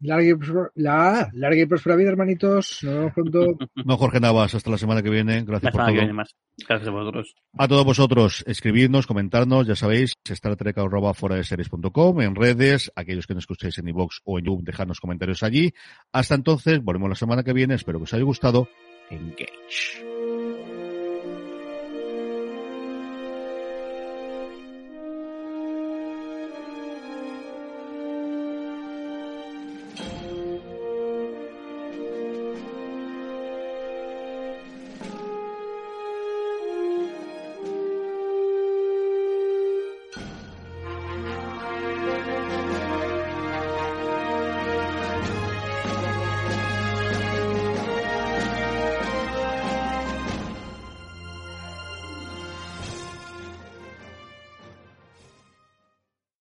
Larga y, la, larga y próspera vida, hermanitos. Nos vemos pronto. No, Jorge Navas, hasta la semana que viene. Gracias por todo. Más. Gracias a vosotros. A todos vosotros, escribidnos, comentarnos, ya sabéis, series.com en redes, aquellos que nos escucháis en iVoox o en YouTube, dejadnos comentarios allí. Hasta entonces, volvemos la semana que viene. Espero que os haya gustado. Engage.